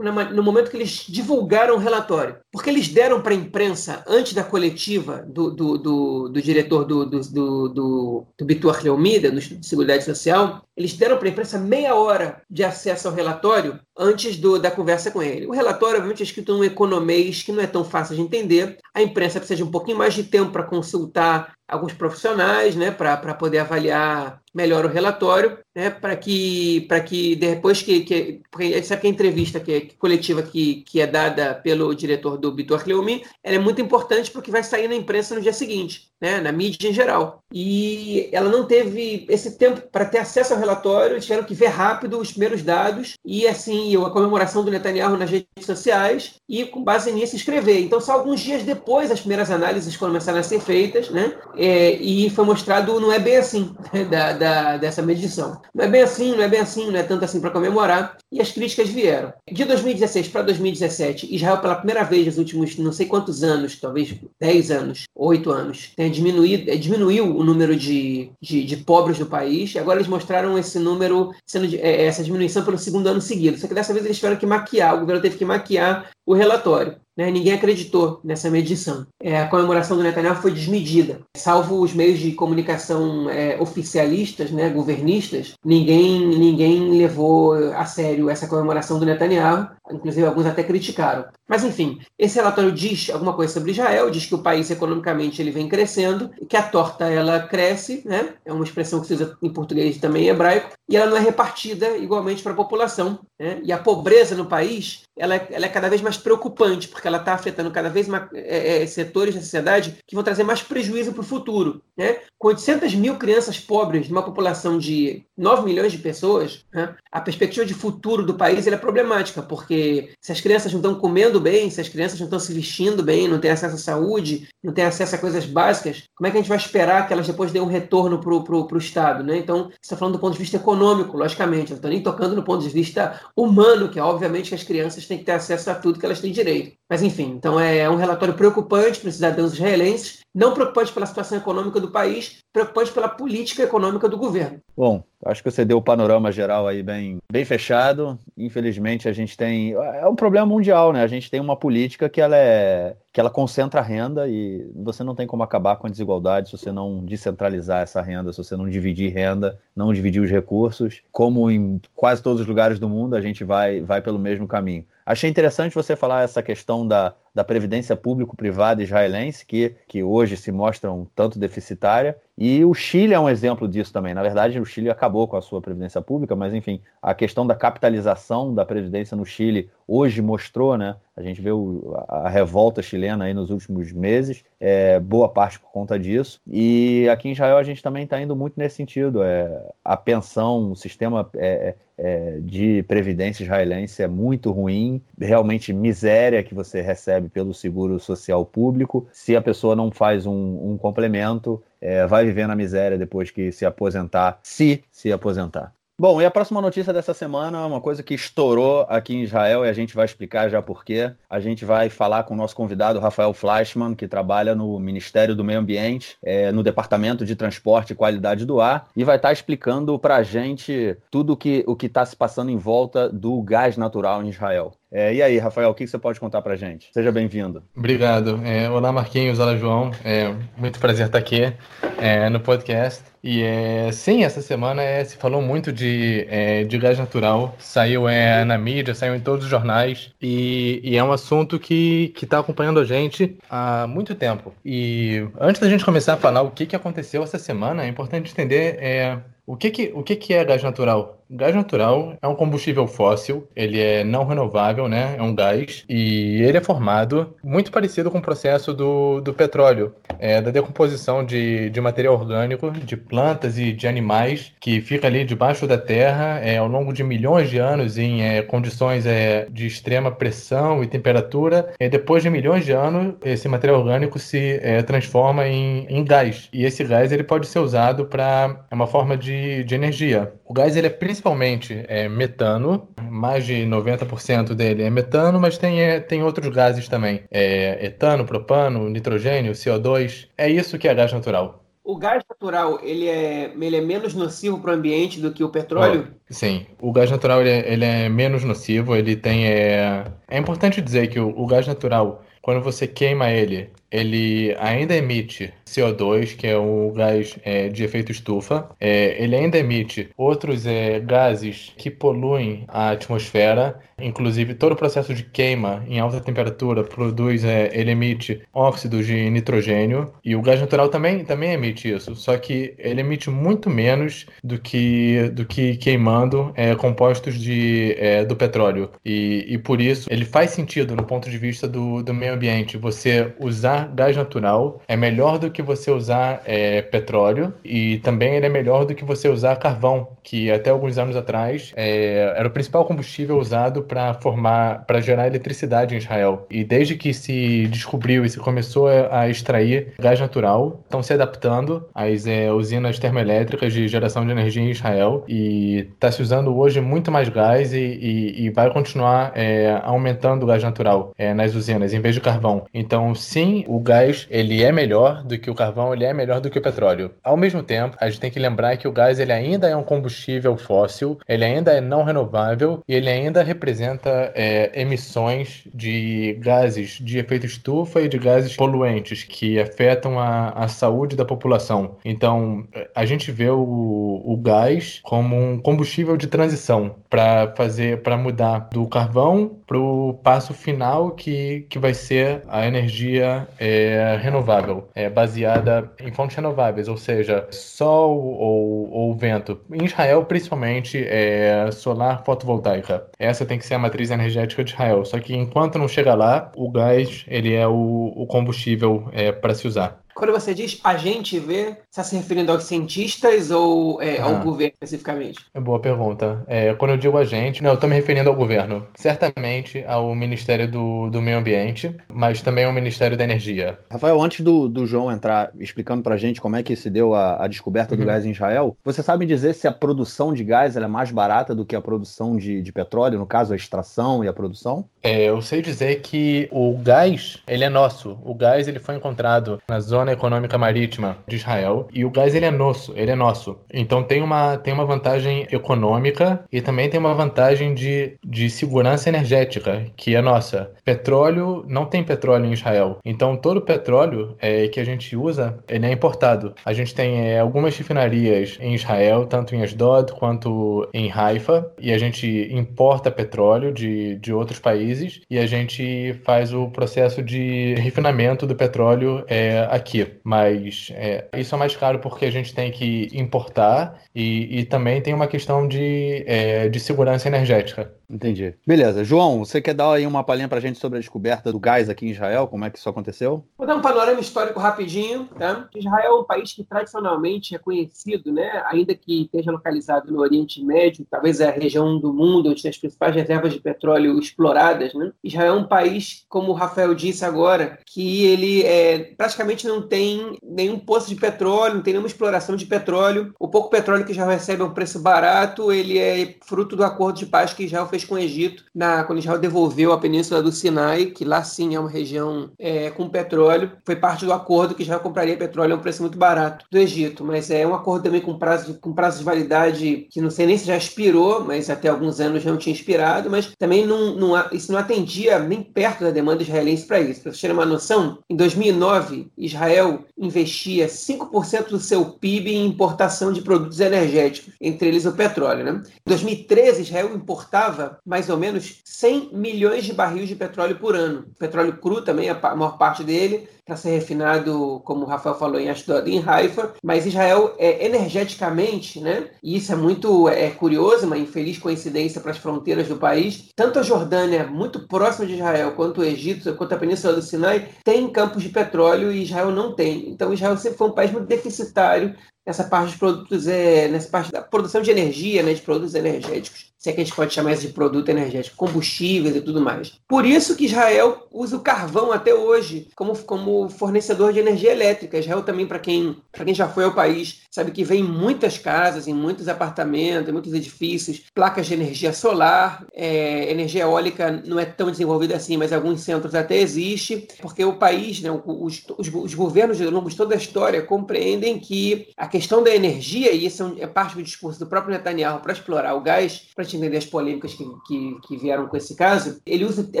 no momento que eles divulgaram o relatório. Porque eles deram para a imprensa, antes da coletiva do, do, do, do diretor do, do, do, do, do Leomida, do Seguridade Social, eles deram para a imprensa meia hora de acesso ao relatório antes do, da conversa com ele. O relatório, obviamente, é escrito em um economês que não é tão fácil de entender. A imprensa precisa de um pouquinho mais de tempo para consultar alguns profissionais, né, para poder avaliar melhor o relatório, né, para que, que depois que, que porque a gente sabe que a entrevista que, que coletiva que, que é dada pelo diretor do Bitor Leumi, ela é muito importante porque vai sair na imprensa no dia seguinte, né, na mídia em geral. E ela não teve esse tempo para ter acesso ao relatório, tiveram que ver rápido os primeiros dados e assim a comemoração do Netanyahu nas redes sociais e com base nisso escrever. Então só alguns dias depois as primeiras análises começaram a ser feitas, né, é, e foi mostrado não é bem assim né, da, da, dessa medição. Não é bem assim, não é bem assim, não é tanto assim para comemorar. E as críticas vieram. De 2016 para 2017, Israel, pela primeira vez nos últimos não sei quantos anos, talvez 10 anos, 8 anos, tem diminuído, é, diminuiu o número de, de, de, pobres do país. E agora eles mostraram esse número, sendo, é, essa diminuição pelo segundo ano seguido. Só que dessa vez eles tiveram que maquiar, o governo teve que maquiar o relatório. Né? Ninguém acreditou nessa medição. É, a comemoração do Netanyahu foi desmedida. Salvo os meios de comunicação é, oficialistas, né, governistas, ninguém, ninguém levou a sério essa comemoração do Netanyahu. Inclusive, alguns até criticaram. Mas, enfim, esse relatório diz alguma coisa sobre Israel, diz que o país economicamente ele vem crescendo, que a torta ela cresce, né? é uma expressão que se usa em português também em hebraico, e ela não é repartida igualmente para a população. Né? E a pobreza no país ela é, ela é cada vez mais preocupante, porque ela está afetando cada vez mais é, é, setores da sociedade que vão trazer mais prejuízo para o futuro. Né? Com 800 mil crianças pobres, numa população de 9 milhões de pessoas, né? a perspectiva de futuro do país é problemática, porque se as crianças não estão comendo bem, se as crianças não estão se vestindo bem, não têm acesso à saúde, não têm acesso a coisas básicas, como é que a gente vai esperar que elas depois dêem um retorno para o Estado? Né? Então, você está falando do ponto de vista econômico, logicamente, eu não estou nem tocando no ponto de vista humano, que é obviamente que as crianças têm que ter acesso a tudo que elas têm direito. Mas, enfim, então é um relatório preocupante para os cidadãos israelenses, não preocupante pela situação econômica do país, preocupante pela política econômica do governo. Bom, acho que você deu o panorama geral aí bem, bem fechado. Infelizmente, a gente tem. É um problema mundial, né? A gente tem uma política que ela é que ela concentra a renda e você não tem como acabar com a desigualdade se você não descentralizar essa renda, se você não dividir renda, não dividir os recursos. Como em quase todos os lugares do mundo, a gente vai, vai pelo mesmo caminho. Achei interessante você falar essa questão da, da previdência público-privada israelense, que, que hoje se mostra um tanto deficitária, e o Chile é um exemplo disso também. Na verdade, o Chile acabou com a sua previdência pública, mas enfim, a questão da capitalização da previdência no Chile hoje mostrou, né? A gente vê o, a revolta chilena aí nos últimos meses, é, boa parte por conta disso. E aqui em Israel a gente também está indo muito nesse sentido. É, a pensão, o sistema é, é, de previdência israelense é muito ruim, realmente miséria que você recebe pelo seguro social público. Se a pessoa não faz um, um complemento, é, vai viver na miséria depois que se aposentar, se se aposentar. Bom, e a próxima notícia dessa semana é uma coisa que estourou aqui em Israel e a gente vai explicar já por quê. A gente vai falar com o nosso convidado, Rafael Fleischmann, que trabalha no Ministério do Meio Ambiente, é, no Departamento de Transporte e Qualidade do Ar, e vai estar explicando para a gente tudo que, o que está se passando em volta do gás natural em Israel. É, e aí, Rafael, o que você pode contar para gente? Seja bem-vindo. Obrigado. É, olá, Marquinhos. Olá, João. É muito prazer estar aqui é, no podcast. E é, sim, essa semana é, se falou muito de, é, de gás natural. Saiu é, na mídia, saiu em todos os jornais. E, e é um assunto que está acompanhando a gente há muito tempo. E antes da gente começar a falar o que, que aconteceu essa semana, é importante entender é, o que, que, o que, que é gás natural Gás natural é um combustível fóssil, ele é não renovável, né? É um gás e ele é formado muito parecido com o processo do, do petróleo, é, da decomposição de, de material orgânico, de plantas e de animais que fica ali debaixo da terra é, ao longo de milhões de anos em é, condições é, de extrema pressão e temperatura. E depois de milhões de anos, esse material orgânico se é, transforma em, em gás. E esse gás ele pode ser usado para é uma forma de, de energia. O gás ele é principalmente é, metano, mais de 90% dele é metano, mas tem, é, tem outros gases também, é, etano, propano, nitrogênio, CO2. É isso que é gás natural. O gás natural ele é, ele é menos nocivo para o ambiente do que o petróleo? Oh, sim, o gás natural ele é, ele é, menos nocivo. Ele tem é, é importante dizer que o, o gás natural, quando você queima ele, ele ainda emite CO2, que é o gás é, de efeito estufa. É, ele ainda emite outros é, gases que poluem a atmosfera. Inclusive, todo o processo de queima em alta temperatura produz, é, ele emite óxidos de nitrogênio. E o gás natural também, também emite isso. Só que ele emite muito menos do que, do que queimando é, compostos de, é, do petróleo. E, e por isso, ele faz sentido no ponto de vista do, do meio ambiente você usar gás natural é melhor do que você usar é, petróleo e também ele é melhor do que você usar carvão, que até alguns anos atrás é, era o principal combustível usado para formar, para gerar eletricidade em Israel. E desde que se descobriu e se começou a extrair gás natural, estão se adaptando às é, usinas termoelétricas de geração de energia em Israel e está se usando hoje muito mais gás e, e, e vai continuar é, aumentando o gás natural é, nas usinas em vez de carvão. Então, sim, o gás ele é melhor do que o carvão, ele é melhor do que o petróleo. Ao mesmo tempo, a gente tem que lembrar que o gás ele ainda é um combustível fóssil, ele ainda é não renovável e ele ainda representa é, emissões de gases de efeito estufa e de gases poluentes que afetam a, a saúde da população. Então, a gente vê o, o gás como um combustível de transição para fazer, para mudar do carvão para o passo final que, que vai ser a energia é, renovável, é baseada em fontes renováveis, ou seja, sol ou, ou vento. Em Israel, principalmente, é solar fotovoltaica. Essa tem que ser a matriz energética de Israel. Só que enquanto não chega lá, o gás ele é o, o combustível é, para se usar. Quando você diz a gente vê, está se referindo aos cientistas ou é, ah, ao governo especificamente? É boa pergunta. É, quando eu digo a gente, não, eu estou me referindo ao governo. Certamente ao Ministério do, do Meio Ambiente, mas também ao Ministério da Energia. Rafael, antes do, do João entrar explicando para a gente como é que se deu a, a descoberta do uhum. gás em Israel, você sabe dizer se a produção de gás é mais barata do que a produção de, de petróleo, no caso a extração e a produção? É, eu sei dizer que o gás, ele é nosso. O gás ele foi encontrado na zona Zona Econômica Marítima de Israel e o gás ele é nosso, ele é nosso. Então tem uma, tem uma vantagem econômica e também tem uma vantagem de, de segurança energética, que é nossa. Petróleo, não tem petróleo em Israel. Então todo o petróleo é, que a gente usa, ele é importado. A gente tem é, algumas refinarias em Israel, tanto em Asdod quanto em Haifa, e a gente importa petróleo de, de outros países e a gente faz o processo de refinamento do petróleo é, aqui aqui, mas é, isso é mais caro porque a gente tem que importar e, e também tem uma questão de, é, de segurança energética. Entendi. Beleza. João, você quer dar aí uma palhinha pra gente sobre a descoberta do gás aqui em Israel? Como é que isso aconteceu? Vou dar um panorama histórico rapidinho, tá? Israel é um país que tradicionalmente é conhecido, né? Ainda que esteja localizado no Oriente Médio, talvez é a região do mundo onde tem as principais reservas de petróleo exploradas, né? Israel é um país, como o Rafael disse agora, que ele é, praticamente não tem nenhum poço de petróleo, não tem nenhuma exploração de petróleo. O pouco petróleo que já recebe a um preço barato, ele é fruto do acordo de paz que Israel fez fez com o Egito, na, quando Israel devolveu a península do Sinai, que lá sim é uma região é, com petróleo. Foi parte do acordo que Israel compraria petróleo a um preço muito barato do Egito, mas é um acordo também com prazo com prazo de validade que não sei nem se já expirou, mas até alguns anos não tinha expirado, mas também não, não, isso não atendia nem perto da demanda israelense para isso. Para vocês terem uma noção, em 2009, Israel investia 5% do seu PIB em importação de produtos energéticos, entre eles o petróleo. Né? Em 2013, Israel importava Mais ou menos 100 milhões de barris de petróleo por ano. Petróleo cru também, a maior parte dele, para ser refinado, como o Rafael falou, em Ashdod e em Haifa. Mas Israel, é, energeticamente, né, e isso é muito é, curioso, uma infeliz coincidência para as fronteiras do país, tanto a Jordânia, muito próxima de Israel, quanto o Egito, quanto a Península do Sinai, tem campos de petróleo e Israel não tem. Então Israel sempre foi um país muito deficitário nessa parte dos produtos, é, nessa parte da produção de energia, né, de produtos energéticos se é que a gente pode chamar isso de produto energético, combustíveis e tudo mais. Por isso que Israel usa o carvão até hoje como, como fornecedor de energia elétrica. Israel também, para quem, quem já foi ao país, sabe que vem em muitas casas, em muitos apartamentos, em muitos edifícios, placas de energia solar, é, energia eólica não é tão desenvolvida assim, mas alguns centros até existe, porque o país, né, os, os, os governos ao longo de toda a história compreendem que a questão da energia, e isso é, é parte do discurso do próprio Netanyahu para explorar o gás, para entender as polêmicas que, que, que, vieram com esse caso, ele usa a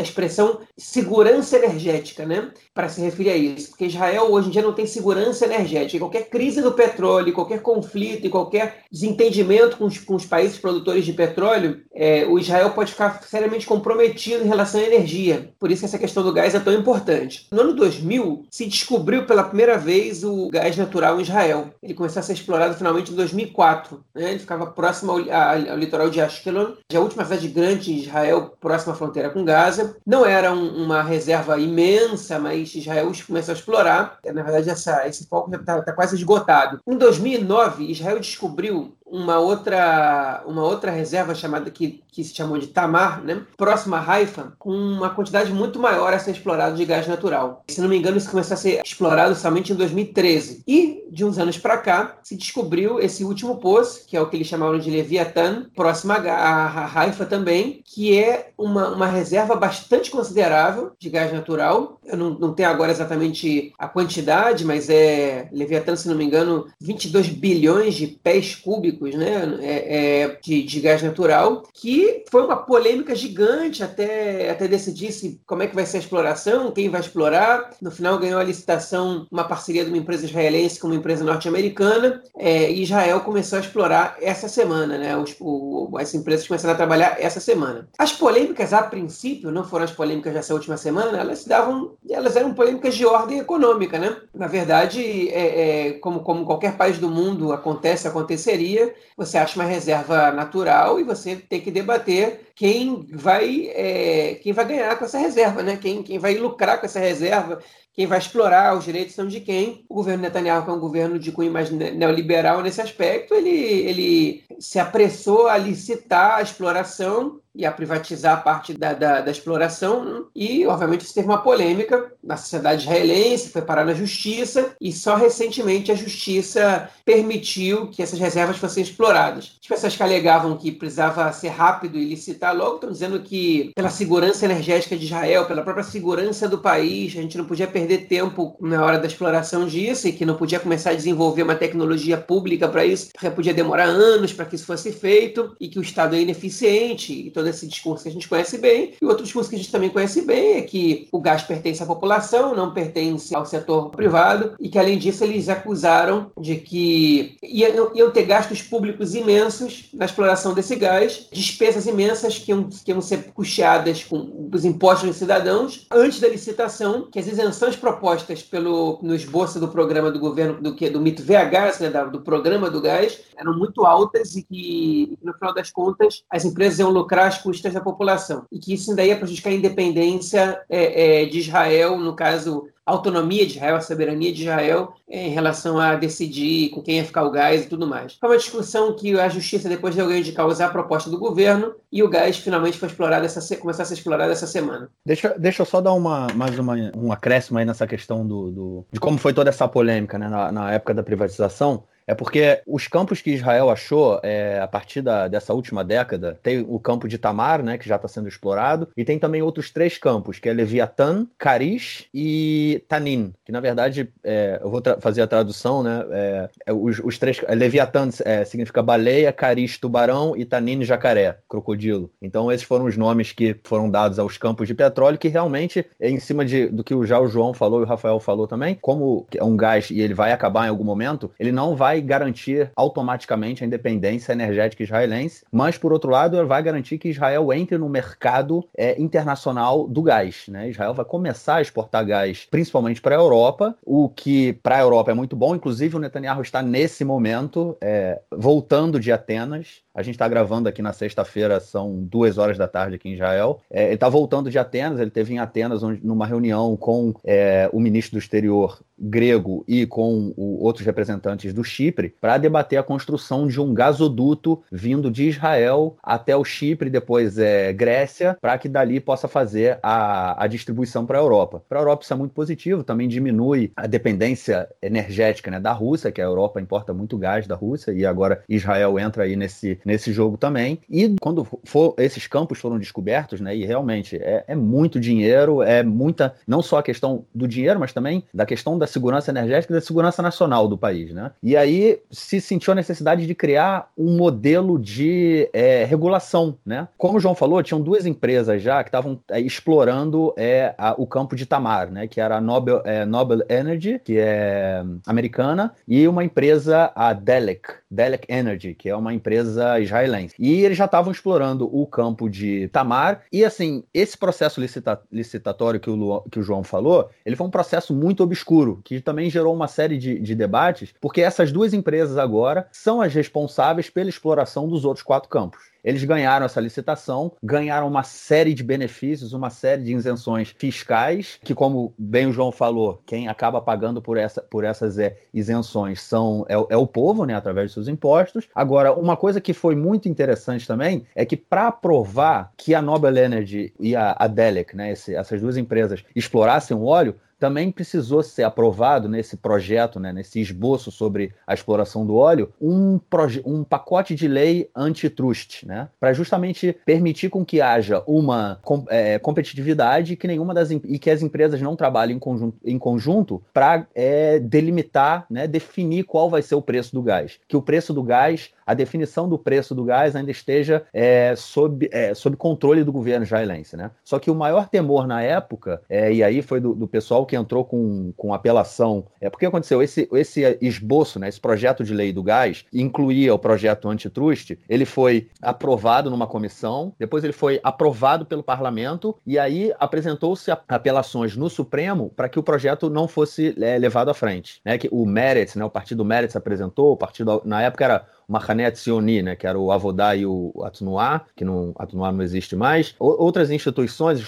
expressão segurança energética, né? Para se referir a isso. Porque Israel hoje em dia não tem segurança energética. qualquer crise do petróleo, qualquer conflito e qualquer desentendimento com os, com os países produtores de petróleo, é, o Israel pode ficar seriamente comprometido em relação à energia. Por isso que essa questão do gás é tão importante. No ano 2000, se descobriu pela primeira vez o gás natural em Israel. Ele começou a ser explorado finalmente em 2004. Né? Ele ficava próximo ao, ao, litoral de Ashkelon Ashkelon, a última cidade grande de Israel, próxima à fronteira com Gaza. Não era um, uma reserva imensa, mas Israel começou a explorar. Na verdade, essa, esse foco já está tá quase esgotado. Em 2009, Israel descobriu uma outra, uma outra reserva chamada que, que se chamou de Tamar, né? próxima a Haifa, com uma quantidade muito maior a ser explorada de gás natural. Se não me engano, isso começou a ser explorado somente em 2013. E, de uns anos para cá, se descobriu esse último poço, que é o que eles chamaram de Leviathan, próximo a Haifa também, que é uma, uma reserva bastante considerável de gás natural. Eu não, não tenho agora exatamente a quantidade, mas é Leviathan, se não me engano, 22 bilhões de pés cúbicos cúbicos né, é, é, de, de, gás natural, que foi uma polêmica gigante até, até decidir se, como é que vai ser a exploração, quem vai explorar. No final ganhou a licitação uma parceria de uma empresa israelense com uma empresa norte-americana, é, e Israel começou a explorar essa semana, né? Os, o, as empresas começaram a trabalhar essa semana. As polêmicas, a princípio, não foram as polêmicas dessa última semana, elas davam, elas eram polêmicas de ordem econômica, né? Na verdade, é, é como, como qualquer país do mundo acontece, aconteceria, você acha uma reserva natural e você tem que debater quem vai, é, quem vai ganhar com essa reserva, né? quem, quem vai lucrar com essa reserva, quem vai explorar os direitos são de quem. O governo Netanyahu, que é um governo de cunho mais neoliberal nesse aspecto, ele, ele se apressou a licitar a exploração e a privatizar a parte da, da, da, exploração. E, obviamente, isso teve uma polêmica na sociedade israelense, foi parar na justiça, e só recentemente a justiça permitiu que essas reservas fossem exploradas. As pessoas que alegavam que precisava ser rápido e licitar logo estão dizendo que, pela segurança energética de Israel, pela própria segurança do país, a gente não podia perder tempo na hora da exploração disso e que não podia começar a desenvolver uma tecnologia pública para isso, porque podia demorar anos para que isso fosse feito e que o Estado é ineficiente. Todo esse discurso que a gente conhece bem. E outro discurso que a gente também conhece bem é que o gás pertence à população, não pertence ao setor privado, e que, além disso, eles acusaram de que iam, ter gastos públicos imensos na exploração desse gás, despesas imensas que iam, que iam ser custeadas com os impostos dos cidadãos antes da licitação, que as isenções propostas pelo, no esboço do programa do governo, do, que, do MIT VH, né, do programa do gás, eram muito altas e que, no final das contas, as empresas iam lucrar às custas da população. E que isso ainda ia prejudicar a independência é, é, de Israel, no caso, a autonomia de Israel, a soberania de Israel é, em relação a decidir com quem ia ficar o gás e tudo mais. Foi uma discussão que a justiça depois deu ganho de causa a proposta do governo e o gás finalmente foi explorado essa começar a ser explorado essa semana. Deixa, deixa eu só dar uma, mais uma, um acréscimo aí nessa questão do, do de como foi toda essa polêmica né, na, na época da privatização. É porque os campos que Israel achou é, a partir da, dessa última década, tem o campo de Tamar, né, que já está sendo explorado, e tem também outros três campos, que é Leviatã, Karish e Tanin, que na verdade, é, eu vou fazer a tradução, né, é, é os, os, três, é, Leviatã é, significa baleia, Karish tubarão e Tanin jacaré, crocodilo. Então esses foram os nomes que foram dados aos campos de petróleo, que realmente, em cima de, do que já o João falou e o Rafael falou também, como é um gás e ele vai acabar em algum momento, ele não vai vai garantir automaticamente a independência energética israelense, mas, por outro lado, vai garantir que Israel entre no mercado é, internacional do gás. Né? Israel vai começar a exportar gás, principalmente para a Europa, o que para a Europa é muito bom. Inclusive, o Netanyahu está nesse momento é, voltando de Atenas a gente está gravando aqui na sexta-feira, são duas horas da tarde aqui em Israel. É, ele está voltando de Atenas, ele teve em Atenas onde, numa reunião com é, o ministro do exterior grego e com o, outros representantes do Chipre para debater a construção de um gasoduto vindo de Israel até o Chipre, depois é, Grécia, para que dali possa fazer a, a distribuição para a Europa. Para a Europa isso é muito positivo, também diminui a dependência energética né, da Rússia, que a Europa importa muito gás da Rússia e agora Israel entra aí nesse, nesse jogo também. E quando for, esses campos foram descobertos, né, e realmente é, é muito dinheiro, é muita, não só a questão do dinheiro, mas também da questão da segurança energética e da segurança nacional do país. Né? E aí se sentiu a necessidade de criar um modelo de é, regulação. Né? Como o João falou, tinham duas empresas já que estavam é, explorando é, a, o campo de Tamar, né? que era a Nobel, é, Nobel Energy, que é americana, e uma empresa, a Delek, Delek Energy, que é uma empresa israelense. E eles já estavam explorando o campo de Tamar, e assim, esse processo licita licitatório que o, que o João falou, ele foi um processo muito obscuro, que também gerou uma série de, de debates, porque essas duas empresas agora são as responsáveis pela exploração dos outros quatro campos. Eles ganharam essa licitação, ganharam uma série de benefícios, uma série de isenções fiscais, que, como bem o João falou, quem acaba pagando por, essa, por essas é, isenções são, é, é, o povo, né, através de seus impostos. Agora, uma coisa que foi muito interessante também é que, para provar que a Nobel Energy e a, a Delec, né, esse, essas duas empresas, explorassem o óleo, também precisou ser aprovado nesse projeto, né, nesse esboço sobre a exploração do óleo, um, um pacote de lei antitrust, né, para justamente permitir com que haja uma é, competitividade que nenhuma das e que as empresas não trabalhem em conjunto, em conjunto para é, delimitar, né, definir qual vai ser o preço do gás, que o preço do gás a definição do preço do gás ainda esteja é, sob, é, sob controle do governo israelense. Né? Só que o maior temor na época, é, e aí foi do, do, pessoal que entrou com, com apelação, é porque aconteceu esse, esse esboço, né, esse projeto de lei do gás, incluía o projeto antitrust, ele foi aprovado numa comissão, depois ele foi aprovado pelo parlamento, e aí apresentou-se apelações no Supremo para que o projeto não fosse é, levado à frente. Né? Que o Meretz, né, o partido Meretz apresentou, o partido na época era Mahanet Sioni, né, que era o Avodá e o Atnuá, que não, Atnuá não existe mais. Outras instituições,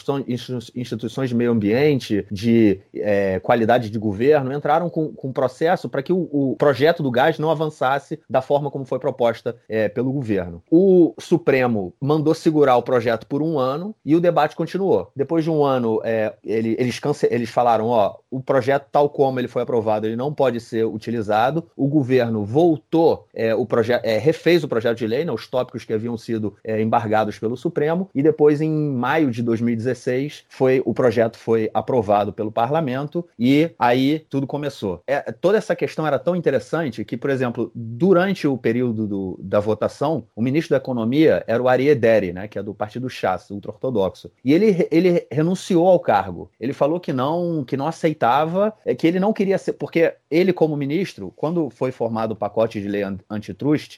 instituições de meio ambiente, de é, qualidade de governo, entraram com, com processo para que o, o, projeto do gás não avançasse da forma como foi proposta é, pelo governo. O Supremo mandou segurar o projeto por um ano e o debate continuou. Depois de um ano, é, ele, eles, cance eles falaram, ó, o projeto tal como ele foi aprovado, ele não pode ser utilizado. O governo voltou é, o projeto é, refez o projeto de lei, né, os tópicos que haviam sido é, embargados pelo Supremo, e depois, em maio de 2016, foi, o projeto foi aprovado pelo parlamento e aí tudo começou. É, toda essa questão era tão interessante que, por exemplo, durante o período do, da votação, o ministro da Economia era o Ari Ederi, né, que é do Partido Chas, ultra-ortodoxo. E ele, ele renunciou ao cargo. Ele falou que não, que não aceitava, é, que ele não queria ser, porque ele, como ministro, quando foi formado o pacote de lei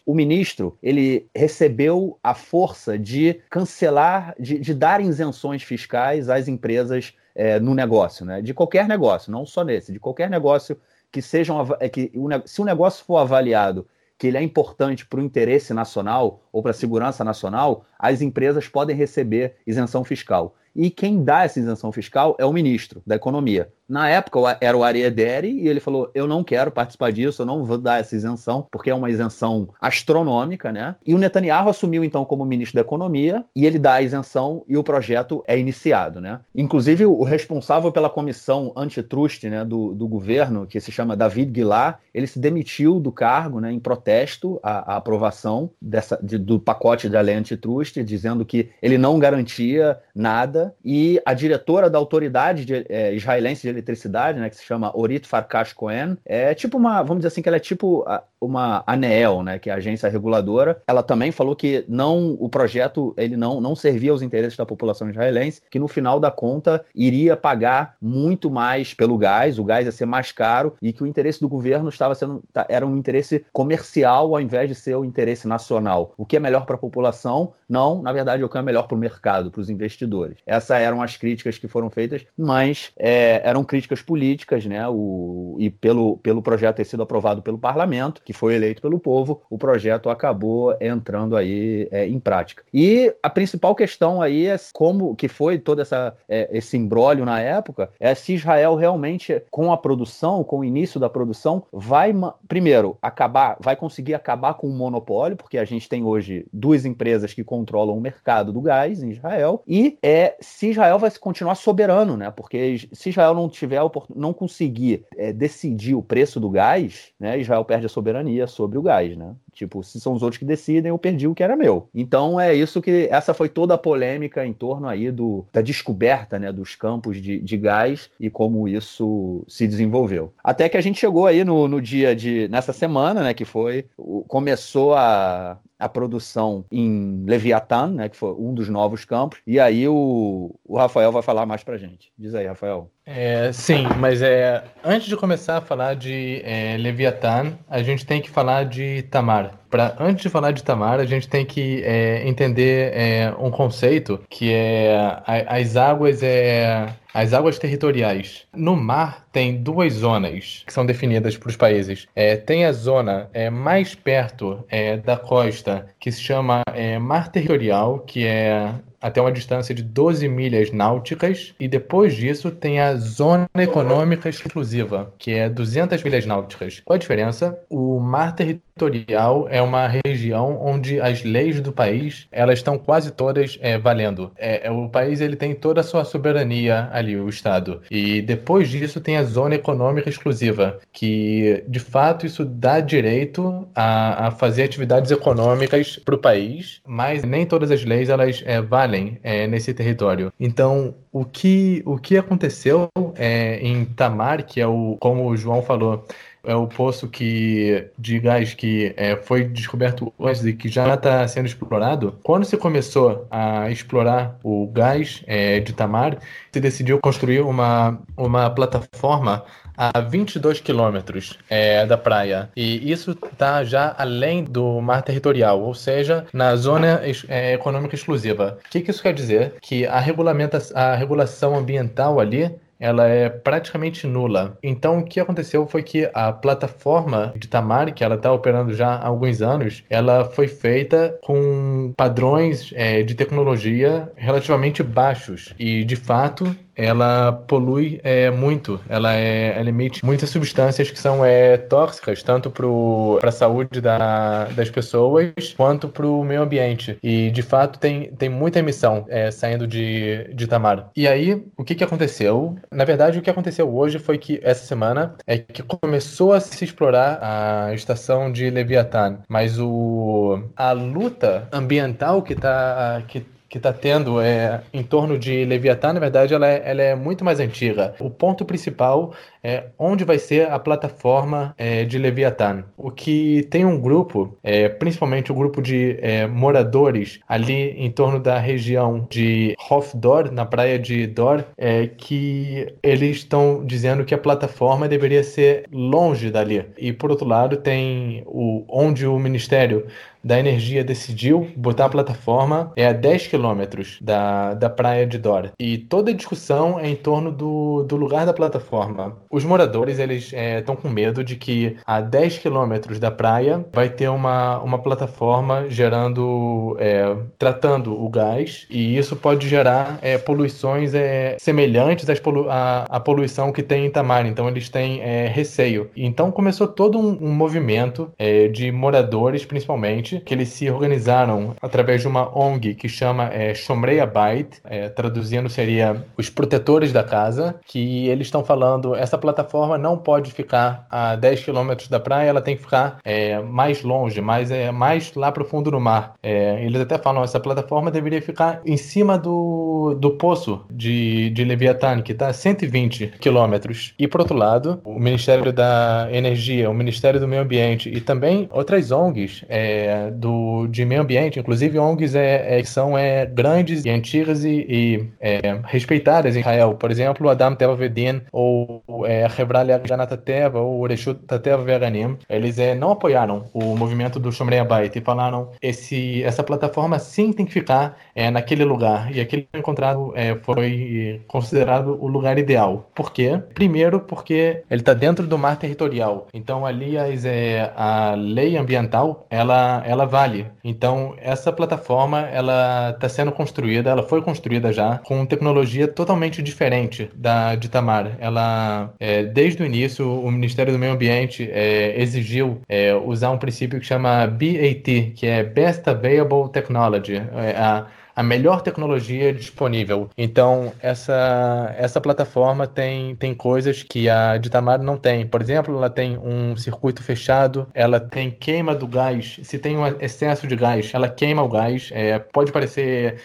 o ministro ele recebeu a força de cancelar, de, de dar isenções fiscais às empresas é, no negócio, né? De qualquer negócio, não só nesse, de qualquer negócio que sejam é que se o negócio for avaliado que ele é importante para o interesse nacional ou para a segurança nacional, as empresas podem receber isenção fiscal. E quem dá essa isenção fiscal é o ministro da Economia. Na época era o Ariederi e ele falou: Eu não quero participar disso, eu não vou dar essa isenção, porque é uma isenção astronômica, né? E o Netanyahu assumiu então como ministro da Economia e ele dá a isenção e o projeto é iniciado, né? Inclusive, o responsável pela comissão antitrust né, do, do governo, que se chama David Guilar, ele se demitiu do cargo né, em protesto à, à aprovação dessa, de, do pacote da lei antitrust, dizendo que ele não garantia nada, e a diretora da autoridade de, é, israelense de eletricidade, né, que se chama Orit Farkash Cohen, é tipo uma, vamos dizer assim, que ela é tipo uma ANEEL, né, que é a agência reguladora, ela também falou que não o projeto ele não, não servia aos interesses da população israelense, que no final da conta iria pagar muito mais pelo gás, o gás ia ser mais caro e que o interesse do governo estava sendo tá, era um interesse comercial ao invés de ser o interesse nacional. O que é melhor para a população? Não, na verdade, o que é melhor para o mercado, para os investidores. Essas eram as críticas que foram feitas, mas é, eram críticas políticas, né? O, e pelo, pelo projeto ter sido aprovado pelo parlamento, que foi eleito pelo povo, o projeto acabou entrando aí é, em prática. E a principal questão aí é como que foi todo essa, é, esse embrólio na época, é se Israel realmente, com a produção, com o início da produção, vai, primeiro, acabar, vai conseguir acabar com o monopólio, porque a gente tem hoje duas empresas que controlam o mercado do gás em Israel, e é se Israel vai continuar soberano, né? Porque se Israel não tiver não conseguir é, decidir o preço do gás, né? Israel perde a soberania sobre o gás, né? Tipo, se são os outros que decidem, eu perdi o que era meu. Então é isso que essa foi toda a polêmica em torno aí do, da descoberta, né, dos campos de, de gás e como isso se desenvolveu. Até que a gente chegou aí no, no dia de nessa semana, né, que foi começou a a produção em Leviathan, né, que foi um dos novos campos, e aí o, o Rafael vai falar mais pra gente. Diz aí, Rafael. É, sim, mas é, antes de começar a falar de é, Leviathan, a gente tem que falar de Tamar. Pra, antes de falar de Tamar, a gente tem que é, entender é, um conceito que é a, as águas é as águas territoriais. No mar tem duas zonas que são definidas para os países. É, tem a zona é, mais perto é, da costa, que se chama é, Mar Territorial, que é até uma distância de 12 milhas náuticas, e depois disso tem a Zona Econômica Exclusiva, que é 200 milhas náuticas. Qual a diferença? O mar territorial é uma região onde as leis do país elas estão quase todas é, valendo. É, é, o país ele tem toda a sua soberania ali, o Estado. E depois disso tem a Zona Econômica Exclusiva, que de fato isso dá direito a, a fazer atividades econômicas para o país, mas nem todas as leis elas é, valem é, nesse território. Então, o que, o que aconteceu é, em Tamar, que é o, como o João falou, é o poço que, de gás que é, foi descoberto hoje e que já está sendo explorado. Quando se começou a explorar o gás é, de Tamar, se decidiu construir uma, uma plataforma a 22 quilômetros é, da praia. E isso está já além do mar territorial, ou seja, na zona é, econômica exclusiva. O que, que isso quer dizer? Que a, regulamenta a regulação ambiental ali ela é praticamente nula. Então, o que aconteceu foi que a plataforma de Tamar, que ela está operando já há alguns anos, ela foi feita com padrões é, de tecnologia relativamente baixos. E, de fato, ela polui é, muito, ela, é, ela emite muitas substâncias que são é, tóxicas, tanto para a saúde da, das pessoas quanto para o meio ambiente. E de fato tem, tem muita emissão é, saindo de, de Tamar. E aí, o que, que aconteceu? Na verdade, o que aconteceu hoje foi que essa semana é que começou a se explorar a estação de Leviathan, mas o, a luta ambiental que está que que está tendo é, em torno de Leviatã, na verdade, ela é, ela é muito mais antiga. O ponto principal é onde vai ser a plataforma é, de Leviatã. O que tem um grupo, é, principalmente o um grupo de é, moradores ali em torno da região de Hofdor, na praia de Dor, é, que eles estão dizendo que a plataforma deveria ser longe dali. E por outro lado, tem o onde o Ministério da Energia decidiu botar a plataforma é a 10 quilômetros da, da praia de Dora. E toda a discussão é em torno do, do lugar da plataforma. Os moradores eles estão é, com medo de que a 10 quilômetros da praia vai ter uma, uma plataforma gerando, é, tratando o gás e isso pode gerar é, poluições é, semelhantes às polu à, poluição que tem em Itamar. Então eles têm é, receio. Então começou todo um, um movimento é, de moradores, principalmente, que eles se organizaram através de uma ONG que chama é, Shomrei Abait, é, traduzindo seria os protetores da casa, que eles estão falando, essa plataforma não pode ficar a 10 quilômetros da praia, ela tem que ficar é, mais longe, mais, é, mais lá para o fundo do mar. É, eles até falam, essa plataforma deveria ficar em cima do, do poço de, de Leviathan, que está a 120 quilômetros. E por outro lado, o Ministério da Energia, o Ministério do Meio Ambiente e também outras ONGs é, do, de meio ambiente, inclusive ONGs é, é, são é, grandes e antigas e, e é, respeitadas em Israel. Por exemplo, Adam Teva Vedin, ou é, Hebral Ganata Teva, ou o Reshut Teva Veganim, eles é, não apoiaram o movimento do Shomrei Abayit e falaram esse, essa plataforma sim tem que ficar é, naquele lugar. E aquele encontrado é, foi considerado o lugar ideal. Por quê? Primeiro, porque ele está dentro do mar territorial. Então, ali é, a lei ambiental ela, ela vale. Então, essa plataforma ela está sendo construída, ela foi construída já com tecnologia totalmente diferente da de Tamar. Ela, é, desde o início, o Ministério do Meio Ambiente é, exigiu é, usar um princípio que chama BAT, que é Best Available Technology. É, a a melhor tecnologia disponível. Então, essa, essa plataforma tem, tem coisas que a Ditamar não tem. Por exemplo, ela tem um circuito fechado, ela tem queima do gás. Se tem um excesso de gás, ela queima o gás. É, pode parecer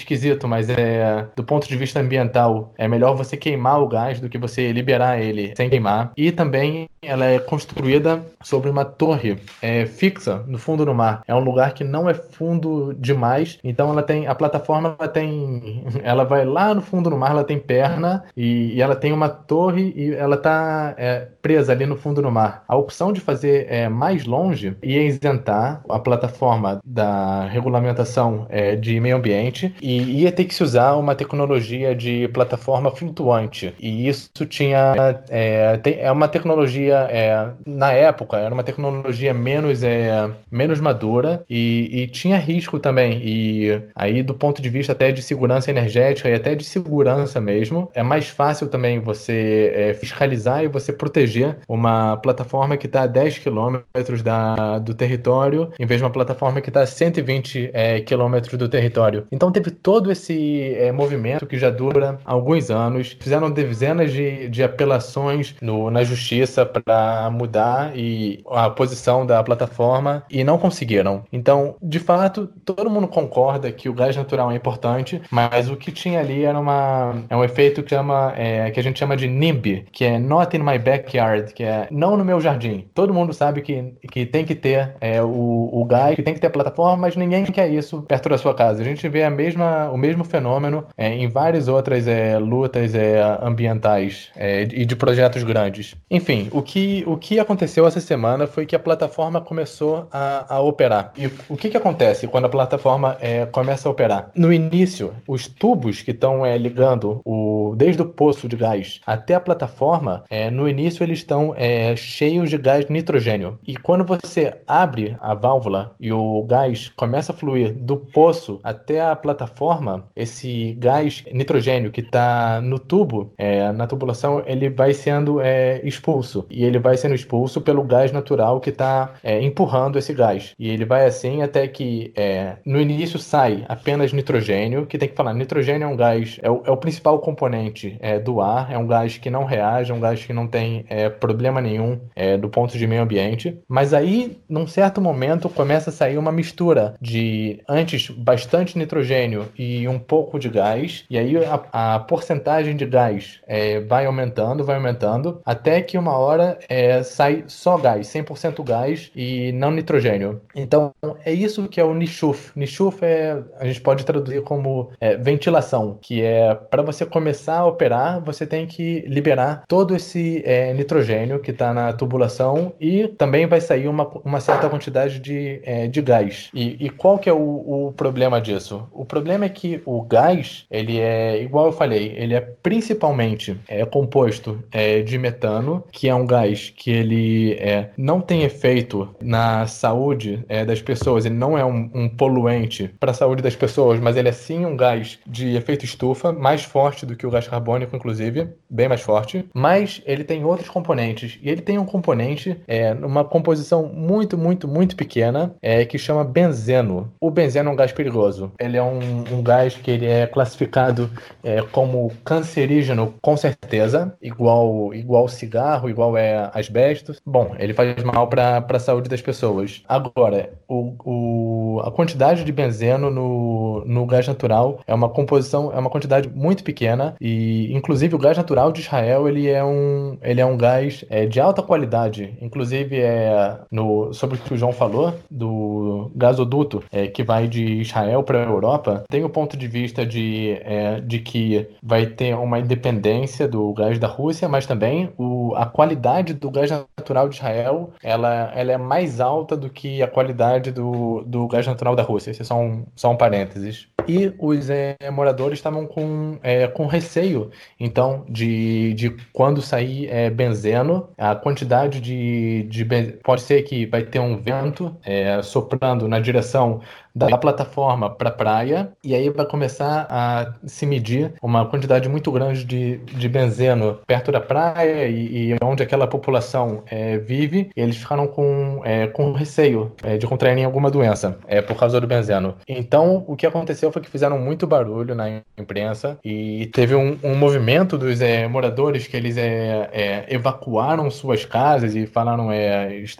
esquisito, mas é do ponto de vista ambiental, é melhor você queimar o gás do que você liberar ele sem queimar. E também ela é construída sobre uma torre é, fixa no fundo do mar. É um lugar que não é fundo demais, então ela tem a plataforma ela tem, ela vai lá no fundo do mar, ela tem perna e, e ela tem uma torre e ela está é, presa ali no fundo do mar. A opção de fazer é, mais longe ia isentar a plataforma da regulamentação é, de meio ambiente e ia ter que se usar uma tecnologia de plataforma flutuante. E isso tinha é, tem, é uma tecnologia é, na época era uma tecnologia menos é, menos madura e, e tinha risco também. E aí do ponto de vista até de segurança energética e até de segurança mesmo, é mais fácil também você é, fiscalizar e você proteger uma plataforma que está a 10 quilômetros do território, em vez de uma plataforma que está a 120 é, quilômetros do território. Então teve todo esse é, movimento que já dura alguns anos, fizeram dezenas de, de apelações no, na justiça para mudar e a posição da plataforma e não conseguiram. Então, de fato, todo mundo concorda que o gás natural é importante, mas o que tinha ali era uma é um efeito que chama é, que a gente chama de NIMBY, que é Not in My Backyard, que é não no meu jardim. Todo mundo sabe que, que tem que ter é, o, o gás, que tem que ter a plataforma, mas ninguém quer isso perto da sua casa. A gente vê a mesma, o mesmo fenômeno é, em várias outras é, lutas é, ambientais é, e de projetos grandes. Enfim, o que, o que aconteceu essa semana foi que a plataforma começou a, a operar. E o que, que acontece quando a plataforma é, começa a operar? No início, os tubos que estão é, ligando o, desde o poço de gás até a plataforma, no início eles estão cheios de gás nitrogênio. E quando você abre a válvula e o gás começa a fluir do poço até a plataforma, esse gás nitrogênio que está no tubo, é, na tubulação, ele vai sendo é, expulso. E ele vai sendo expulso pelo gás natural que está é, empurrando esse gás. E ele vai assim até que no início sai apenas nitrogênio, que tem que falar, nitrogênio é um gás, é o, é o principal componente é, do ar, é um gás que não reage, é um gás que não tem é, problema nenhum é, do ponto de meio ambiente. Mas aí, num certo momento, começa a sair uma mistura de antes bastante nitrogênio e um pouco de gás, e aí a, a porcentagem de gás é, vai aumentando, vai aumentando, até que uma hora é, sai só gás, 100% gás e não nitrogênio. Então é isso que é o Nishuf. Nishuf é, a gente pode pode traduzir como é, ventilação, que é para você começar a operar, você tem que liberar todo esse é, nitrogênio que está na tubulação e também vai sair uma, uma certa quantidade de, é, de gás. E, e, qual que é o, o problema disso? O problema é que o gás, ele é, igual eu falei, ele é principalmente é, composto é, de metano, que é um gás que ele é, não tem efeito na saúde é, das pessoas, ele não é um, um poluente para a saúde das pessoas, mas ele é sim um gás de efeito estufa, mais forte do que o gás carbônico, inclusive, bem mais forte. Mas ele tem outros componentes. E ele tem um componente, é, uma composição muito, muito, muito pequena, é, que chama benzeno. O benzeno é um gás perigoso. Ele é um, um gás que ele é classificado é, como cancerígeno, com certeza, igual, igual cigarro, igual é asbestos. Bom, ele faz mal para a saúde das pessoas. Agora, o, o, a quantidade de benzeno no, no gás natural é uma composição, é uma quantidade muito pequena e, inclusive, o gás natural de Israel ele é um, ele é um gás é, de alta qualidade. Inclusive, é no, sobre o que o João falou do gasoduto é, que vai de Israel para a Europa, tem o ponto de vista de, é, de que vai ter uma independência do gás da Rússia, mas também o, a qualidade do gás natural de Israel ela, ela é mais alta do que a qualidade do, do gás natural da Rússia. Esse é só um, só um parênteses. E os é, moradores estavam com, é, com receio, então, de, de quando sair é, benzeno, a quantidade de, de. Pode ser que vai ter um vento é, soprando na direção da plataforma para a praia, e aí vai começar a se medir uma quantidade muito grande de, de benzeno perto da praia e, e onde aquela população é, vive, eles ficaram com, é, com receio é, de contraírem alguma doença é, por causa do benzeno. Então, o que aconteceu foi que fizeram muito barulho na imprensa e teve um, um movimento dos é, moradores que eles é, evacuaram suas casas e falaram: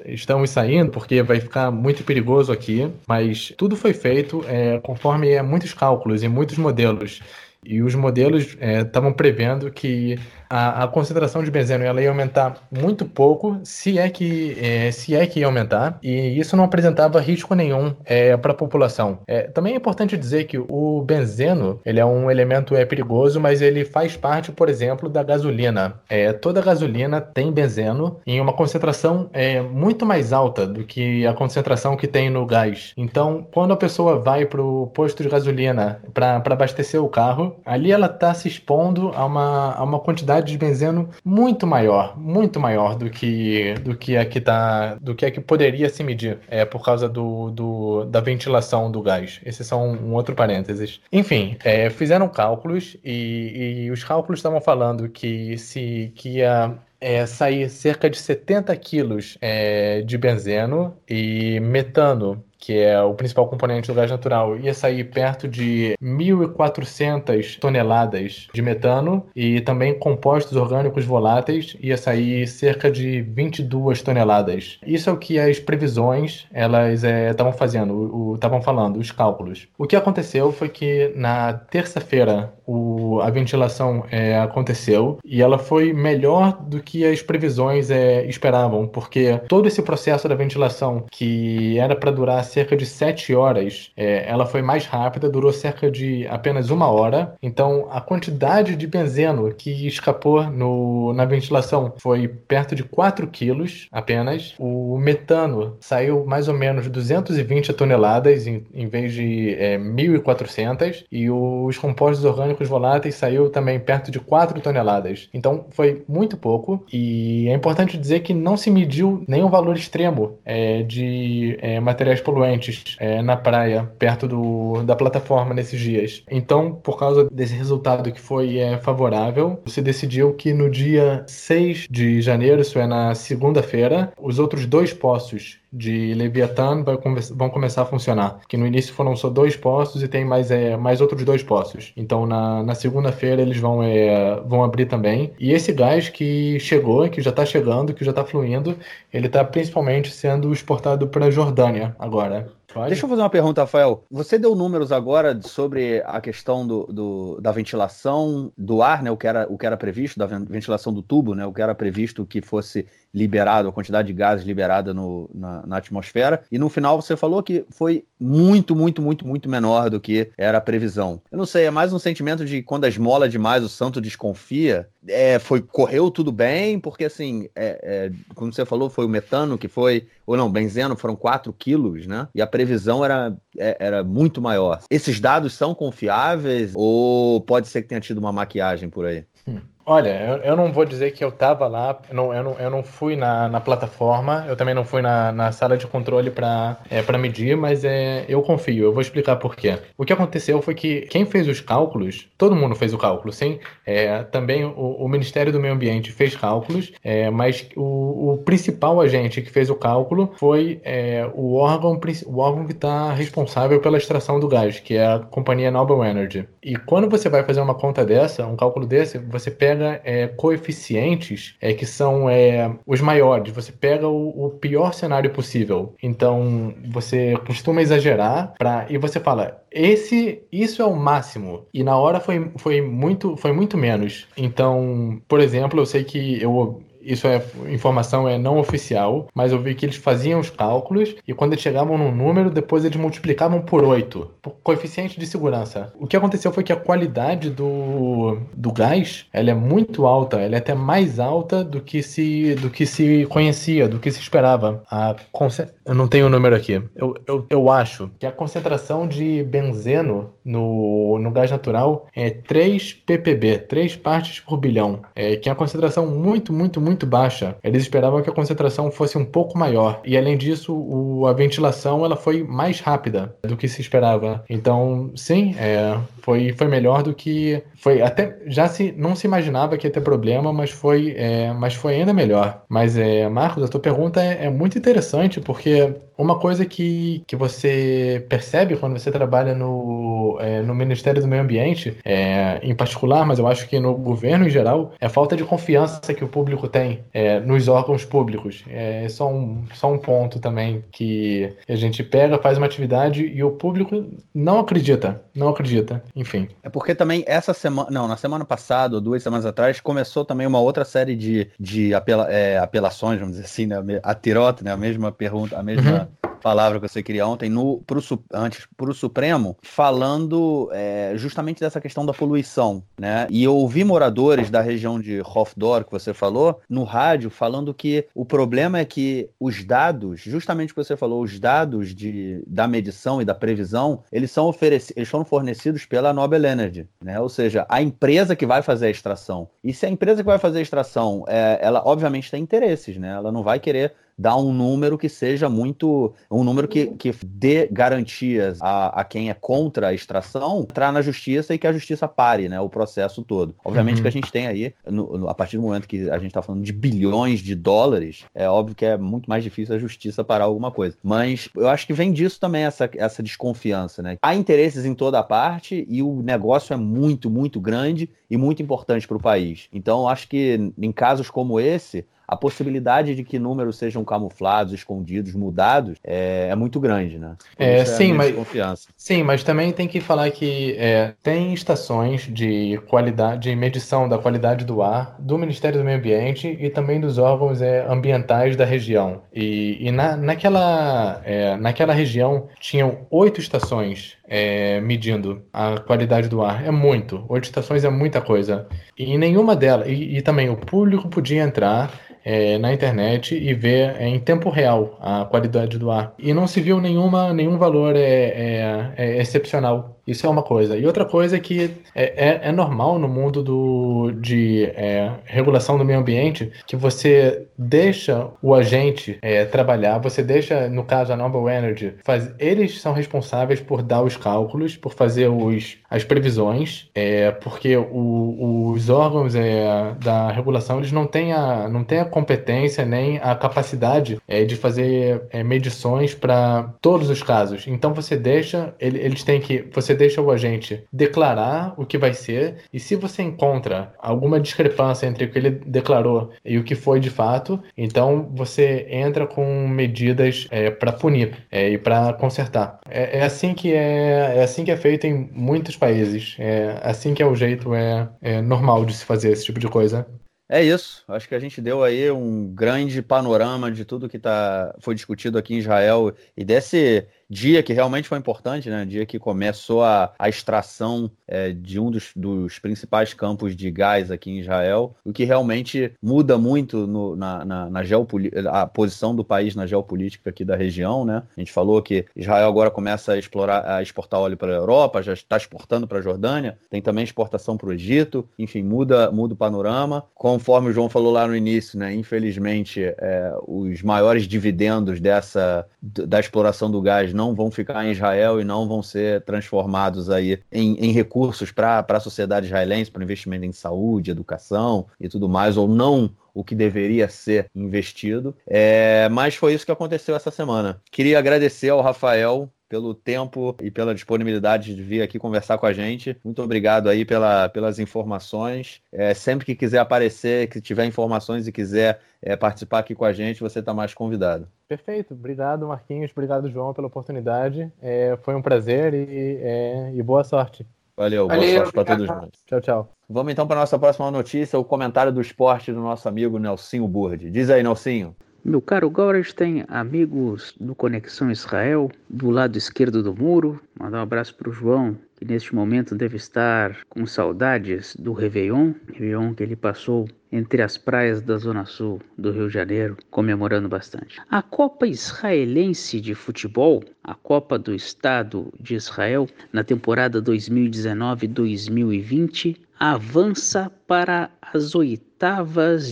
estamos saindo porque vai ficar muito perigoso aqui, mas tudo foi feito é, conforme é, muitos cálculos e muitos modelos. E os modelos estavam é, prevendo que a, a, concentração de benzeno ela ia aumentar muito pouco, se é que é, se é que ia aumentar, e isso não apresentava risco nenhum é, para a população. É, também é importante dizer que o benzeno ele é um elemento é perigoso, mas ele faz parte, por exemplo, da gasolina. É, toda gasolina tem benzeno em uma concentração é, muito mais alta do que a concentração que tem no gás. Então, quando a pessoa vai para o posto de gasolina para abastecer o carro, ali ela está se expondo a uma, a uma quantidade quantidade de benzeno muito maior, muito maior do que do que a que tá, do que a que poderia se medir, é por causa do, do da ventilação do gás. Esses são um outro parênteses. Enfim, é, fizeram cálculos e, e os cálculos estavam falando que se que é, sair cerca de 70 quilos é, de benzeno e metano que é o principal componente do gás natural, ia sair perto de 1.400 toneladas de metano e também compostos orgânicos voláteis ia sair cerca de 22 toneladas. Isso é o que as previsões elas estavam é, fazendo, estavam falando, os cálculos. O que aconteceu foi que na terça-feira a ventilação é, aconteceu e ela foi melhor do que as previsões é, esperavam, porque todo esse processo da ventilação que era para durar cerca de 7 horas, é, ela foi mais rápida, durou cerca de apenas uma hora. Então, a quantidade de benzeno que escapou no, na ventilação foi perto de 4 quilos apenas. O metano saiu mais ou menos 220 toneladas em, em vez de é, 1.400 e os compostos orgânicos voláteis saiu também perto de 4 toneladas. Então, foi muito pouco e é importante dizer que não se mediu nenhum valor extremo é, de é, materiais poluentes é, na praia, perto do, da plataforma nesses dias. Então, por causa desse resultado que foi é, favorável, se decidiu que no dia 6 de janeiro, isso é na segunda-feira, os outros dois poços de Leviathan vão começar a funcionar. Que no início foram só dois postos e tem mais, é, mais outros dois postos. Então na, na segunda-feira eles vão, é, vão abrir também. E esse gás que chegou, que já está chegando, que já está fluindo, ele está principalmente sendo exportado para a Jordânia agora. Pode? Deixa eu fazer uma pergunta, Rafael. Você deu números agora sobre a questão do, do, da ventilação do ar, né? O que, era, o que era previsto, da ventilação do tubo, né? O que era previsto que fosse liberado, a quantidade de gases liberada no, na, na, atmosfera. E no final você falou que foi muito, muito, muito, muito menor do que era a previsão. Eu não sei, é mais um sentimento de quando a esmola demais, o santo desconfia. É, foi correu tudo bem, porque assim, é, é, como você falou, foi o metano que foi, ou não, benzeno foram 4 quilos, né? E a previsão era, é, era muito maior. Esses dados são confiáveis ou pode ser que tenha tido uma maquiagem por aí? Olha, eu, eu não vou dizer que eu estava lá, eu não, eu não, eu não fui na, na plataforma, eu também não fui na, na sala de controle para é, medir, mas é, eu confio, eu vou explicar por quê. O que aconteceu foi que quem fez os cálculos, todo mundo fez o cálculo, sim, é, também o, o, Ministério do Meio Ambiente fez cálculos, é, mas o, o, principal agente que fez o cálculo foi é, o, órgão, o órgão que está responsável pela extração do gás, que é a companhia Noble Energy. E quando você vai fazer uma conta dessa, um cálculo desse, você pega é, coeficientes é, que são é, os maiores. Você pega o, o, pior cenário possível. Então você costuma exagerar pra, e você fala esse isso é o máximo e na hora foi, foi muito foi muito menos. Então por exemplo eu sei que eu isso é informação é não oficial, mas eu vi que eles faziam os cálculos e quando eles chegavam num número, depois eles multiplicavam por 8, por coeficiente de segurança. O que aconteceu foi que a qualidade do, do gás, ela é muito alta, ela é até mais alta do que se do que se conhecia, do que se esperava. A eu não tenho o número aqui. Eu, eu, eu acho que a concentração de benzeno no, no gás natural é 3 ppb, 3 partes por bilhão, é, que é uma concentração muito, muito, muito muito baixa. Eles esperavam que a concentração fosse um pouco maior. E além disso, o, a ventilação ela foi mais rápida do que se esperava. Então, sim, é, foi, foi melhor do que. Foi até. Já se não se imaginava que ia ter problema, mas foi, é, mas foi ainda melhor. Mas, é, Marcos, a tua pergunta é, é muito interessante, porque uma coisa que, que você percebe quando você trabalha no, é, no Ministério do Meio Ambiente, é, em particular, mas eu acho que no governo em geral, é a falta de confiança que o público tem é, nos órgãos públicos. É só um, só um ponto também que a gente pega, faz uma atividade e o público não acredita, não acredita, enfim. É porque também essa semana, não, na semana passada, ou duas semanas atrás, começou também uma outra série de, de apela, é, apelações, vamos dizer assim, né? A tirota, né? A mesma pergunta, a mesma. Uhum palavra que você queria ontem, no, pro, antes para o Supremo, falando é, justamente dessa questão da poluição. Né? E eu ouvi moradores da região de Hofdor, que você falou, no rádio, falando que o problema é que os dados, justamente o que você falou, os dados de, da medição e da previsão, eles são, oferecidos, eles são fornecidos pela Nobel Energy. Né? Ou seja, a empresa que vai fazer a extração. E se a empresa que vai fazer a extração, é, ela obviamente tem interesses, né? ela não vai querer dar um número que seja muito. um número que, que dê garantias a, a quem é contra a extração, entrar na justiça e que a justiça pare né, o processo todo. Obviamente uhum. que a gente tem aí, no, no, a partir do momento que a gente está falando de bilhões de dólares, é óbvio que é muito mais difícil a justiça parar alguma coisa. Mas eu acho que vem disso também essa, essa desconfiança. Né? Há interesses em toda a parte e o negócio é muito, muito grande e muito importante para o país. Então, acho que em casos como esse, a possibilidade de que números sejam camuflados, escondidos, mudados, é, é muito grande, né? É, sim, mas, sim, mas também tem que falar que é, tem estações de qualidade, de medição da qualidade do ar do Ministério do Meio Ambiente e também dos órgãos é, ambientais da região. E, e na, naquela, é, naquela região tinham oito estações é, medindo a qualidade do ar. É muito. Oito estações é muita coisa. E nenhuma delas. E, e também o público podia entrar é, na internet e ver é, em tempo real a qualidade do ar. E não se viu nenhuma, nenhum valor é, é, é excepcional isso é uma coisa. E outra coisa é que é, é, normal no mundo do, de regulação do meio ambiente que você deixa o agente trabalhar, você deixa, no caso, a Noble Energy, faz, eles são responsáveis por dar os cálculos, por fazer os, as previsões, é, porque o, os órgãos é, da regulação eles não têm, a, não têm a competência nem a capacidade é, de fazer é, medições para todos os casos. Então você deixa, ele, eles têm que. Você deixa o agente declarar o que vai ser, e se você encontra alguma discrepância entre o que ele declarou e o que foi de fato, então você entra com medidas é, para punir é, e para consertar. É, assim que é, é assim que é feito em muitos países. É assim que é o jeito é, é normal de se fazer esse tipo de coisa. É isso. Acho que a gente deu aí um grande panorama de tudo que tá, foi discutido aqui em Israel e desse dia que realmente foi importante, né? Dia que começou a, a extração é, de um dos, dos, principais campos de gás aqui em Israel, o que realmente muda muito no, na, na, na a posição do país na geopolítica aqui da região, né? A gente falou que Israel agora começa a explorar, a exportar óleo para a Europa, já está exportando para a Jordânia, tem também exportação para o Egito, enfim, muda, muda o panorama. Conforme o João falou lá no início, né? Infelizmente, é, os maiores dividendos dessa da exploração do gás não vão ficar em Israel e não vão ser transformados aí em, em recursos para a sociedade israelense, para investimento em saúde, educação e tudo mais, ou não o que deveria ser investido. É, mas foi isso que aconteceu essa semana. Queria agradecer ao Rafael pelo tempo e pela disponibilidade de vir aqui conversar com a gente. Muito obrigado aí pela, pelas informações. É, sempre que quiser aparecer, que tiver informações e quiser é, participar aqui com a gente, você está mais convidado. Perfeito. Obrigado, Marquinhos. Obrigado, João, pela oportunidade. É, foi um prazer e, é, e boa sorte. Valeu, boa Valeu, sorte para todos nós. Tchau, tchau. Vamos então para a nossa próxima notícia, o comentário do esporte do nosso amigo Nelsinho Burdi. Diz aí, Nelsinho. Meu caro tem amigos do Conexão Israel do lado esquerdo do muro. Mandar um abraço para o João, que neste momento deve estar com saudades do Réveillon, Réveillon que ele passou entre as praias da Zona Sul do Rio de Janeiro, comemorando bastante. A Copa Israelense de Futebol, a Copa do Estado de Israel, na temporada 2019-2020, avança para as oitavas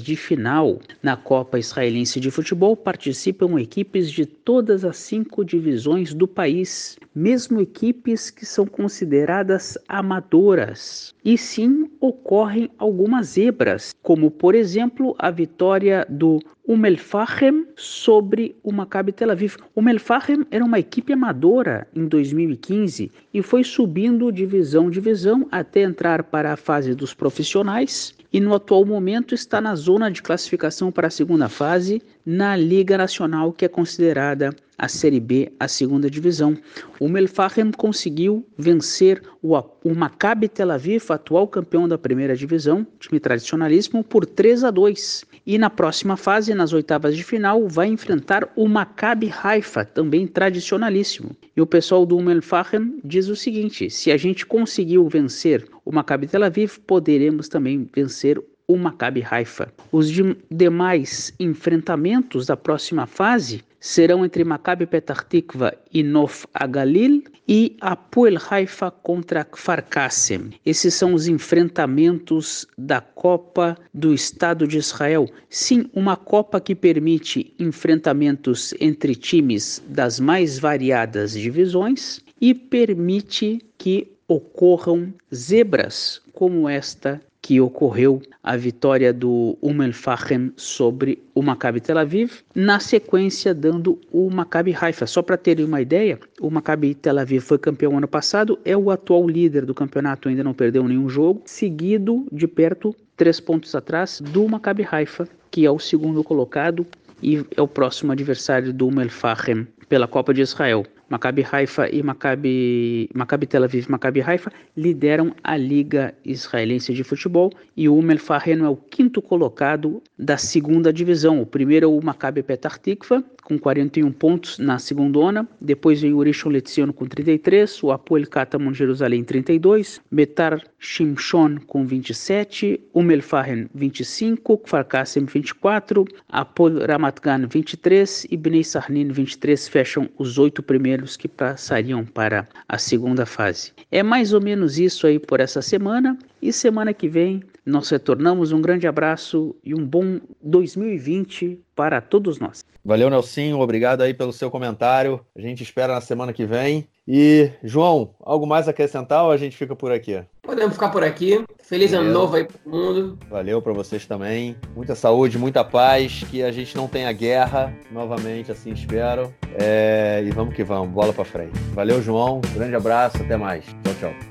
de final. Na Copa Israelense de Futebol participam equipes de todas as cinco divisões do país, mesmo equipes que são consideradas amadoras. E sim ocorrem algumas zebras, como por exemplo a vitória do Umelfachem sobre o Maccabi Tel Aviv. O Umelfachem era uma equipe amadora em 2015 e foi subindo divisão divisão até entrar para a fase dos profissionais e no atual momento está na zona de classificação para a segunda fase na Liga Nacional, que é considerada a Série B, a segunda divisão. O Melfahem conseguiu vencer o, o Maccabi Tel Aviv, atual campeão da primeira divisão, time tradicionalíssimo, por 3 a 2. E na próxima fase, nas oitavas de final, vai enfrentar o Maccabi Haifa, também tradicionalíssimo. E o pessoal do Melfahem diz o seguinte: se a gente conseguiu vencer o Maccabi Tel Aviv, poderemos também vencer o Maccabi Haifa. Os de demais enfrentamentos da próxima fase serão entre Maccabi Petah Tikva e Nof Agalil e Apoel Haifa contra Kfar Kassem. Esses são os enfrentamentos da Copa do Estado de Israel. Sim, uma Copa que permite enfrentamentos entre times das mais variadas divisões e permite que ocorram zebras como esta que ocorreu a vitória do Umm el-Fachem sobre o Maccabi Tel Aviv, na sequência dando o Maccabi Haifa. Só para terem uma ideia, o Maccabi Tel Aviv foi campeão ano passado, é o atual líder do campeonato, ainda não perdeu nenhum jogo, seguido de perto, três pontos atrás, do Maccabi Haifa, que é o segundo colocado e é o próximo adversário do Umm el-Fachem pela Copa de Israel. Maccabi Haifa e Maccabi, Maccabi Tel Aviv e Maccabi Haifa lideram a Liga Israelense de Futebol e o Umm El Fahen é o quinto colocado da segunda divisão. O primeiro é o Maccabi Petah Tikva, com 41 pontos na segunda depois vem o Rishon Lezion com 33, o Apoel Katamon Jerusalém 32, Betar Shimshon com 27, Umm El Fahen 25, Kfar Kassem 24, Apoel Ramat Gan 23 e Bnei Sarnin 23 fecham os oito primeiros que passariam para a segunda fase. É mais ou menos isso aí por essa semana e semana que vem nós retornamos. Um grande abraço e um bom 2020 para todos nós. Valeu, Nelsinho. Obrigado aí pelo seu comentário. A gente espera na semana que vem. E, João, algo mais a acrescentar ou a gente fica por aqui? Podemos ficar por aqui. Feliz Valeu. ano novo aí pro mundo. Valeu para vocês também. Muita saúde, muita paz. Que a gente não tenha guerra novamente, assim espero. É... E vamos que vamos. Bola para frente. Valeu, João. Grande abraço. Até mais. Tchau, tchau.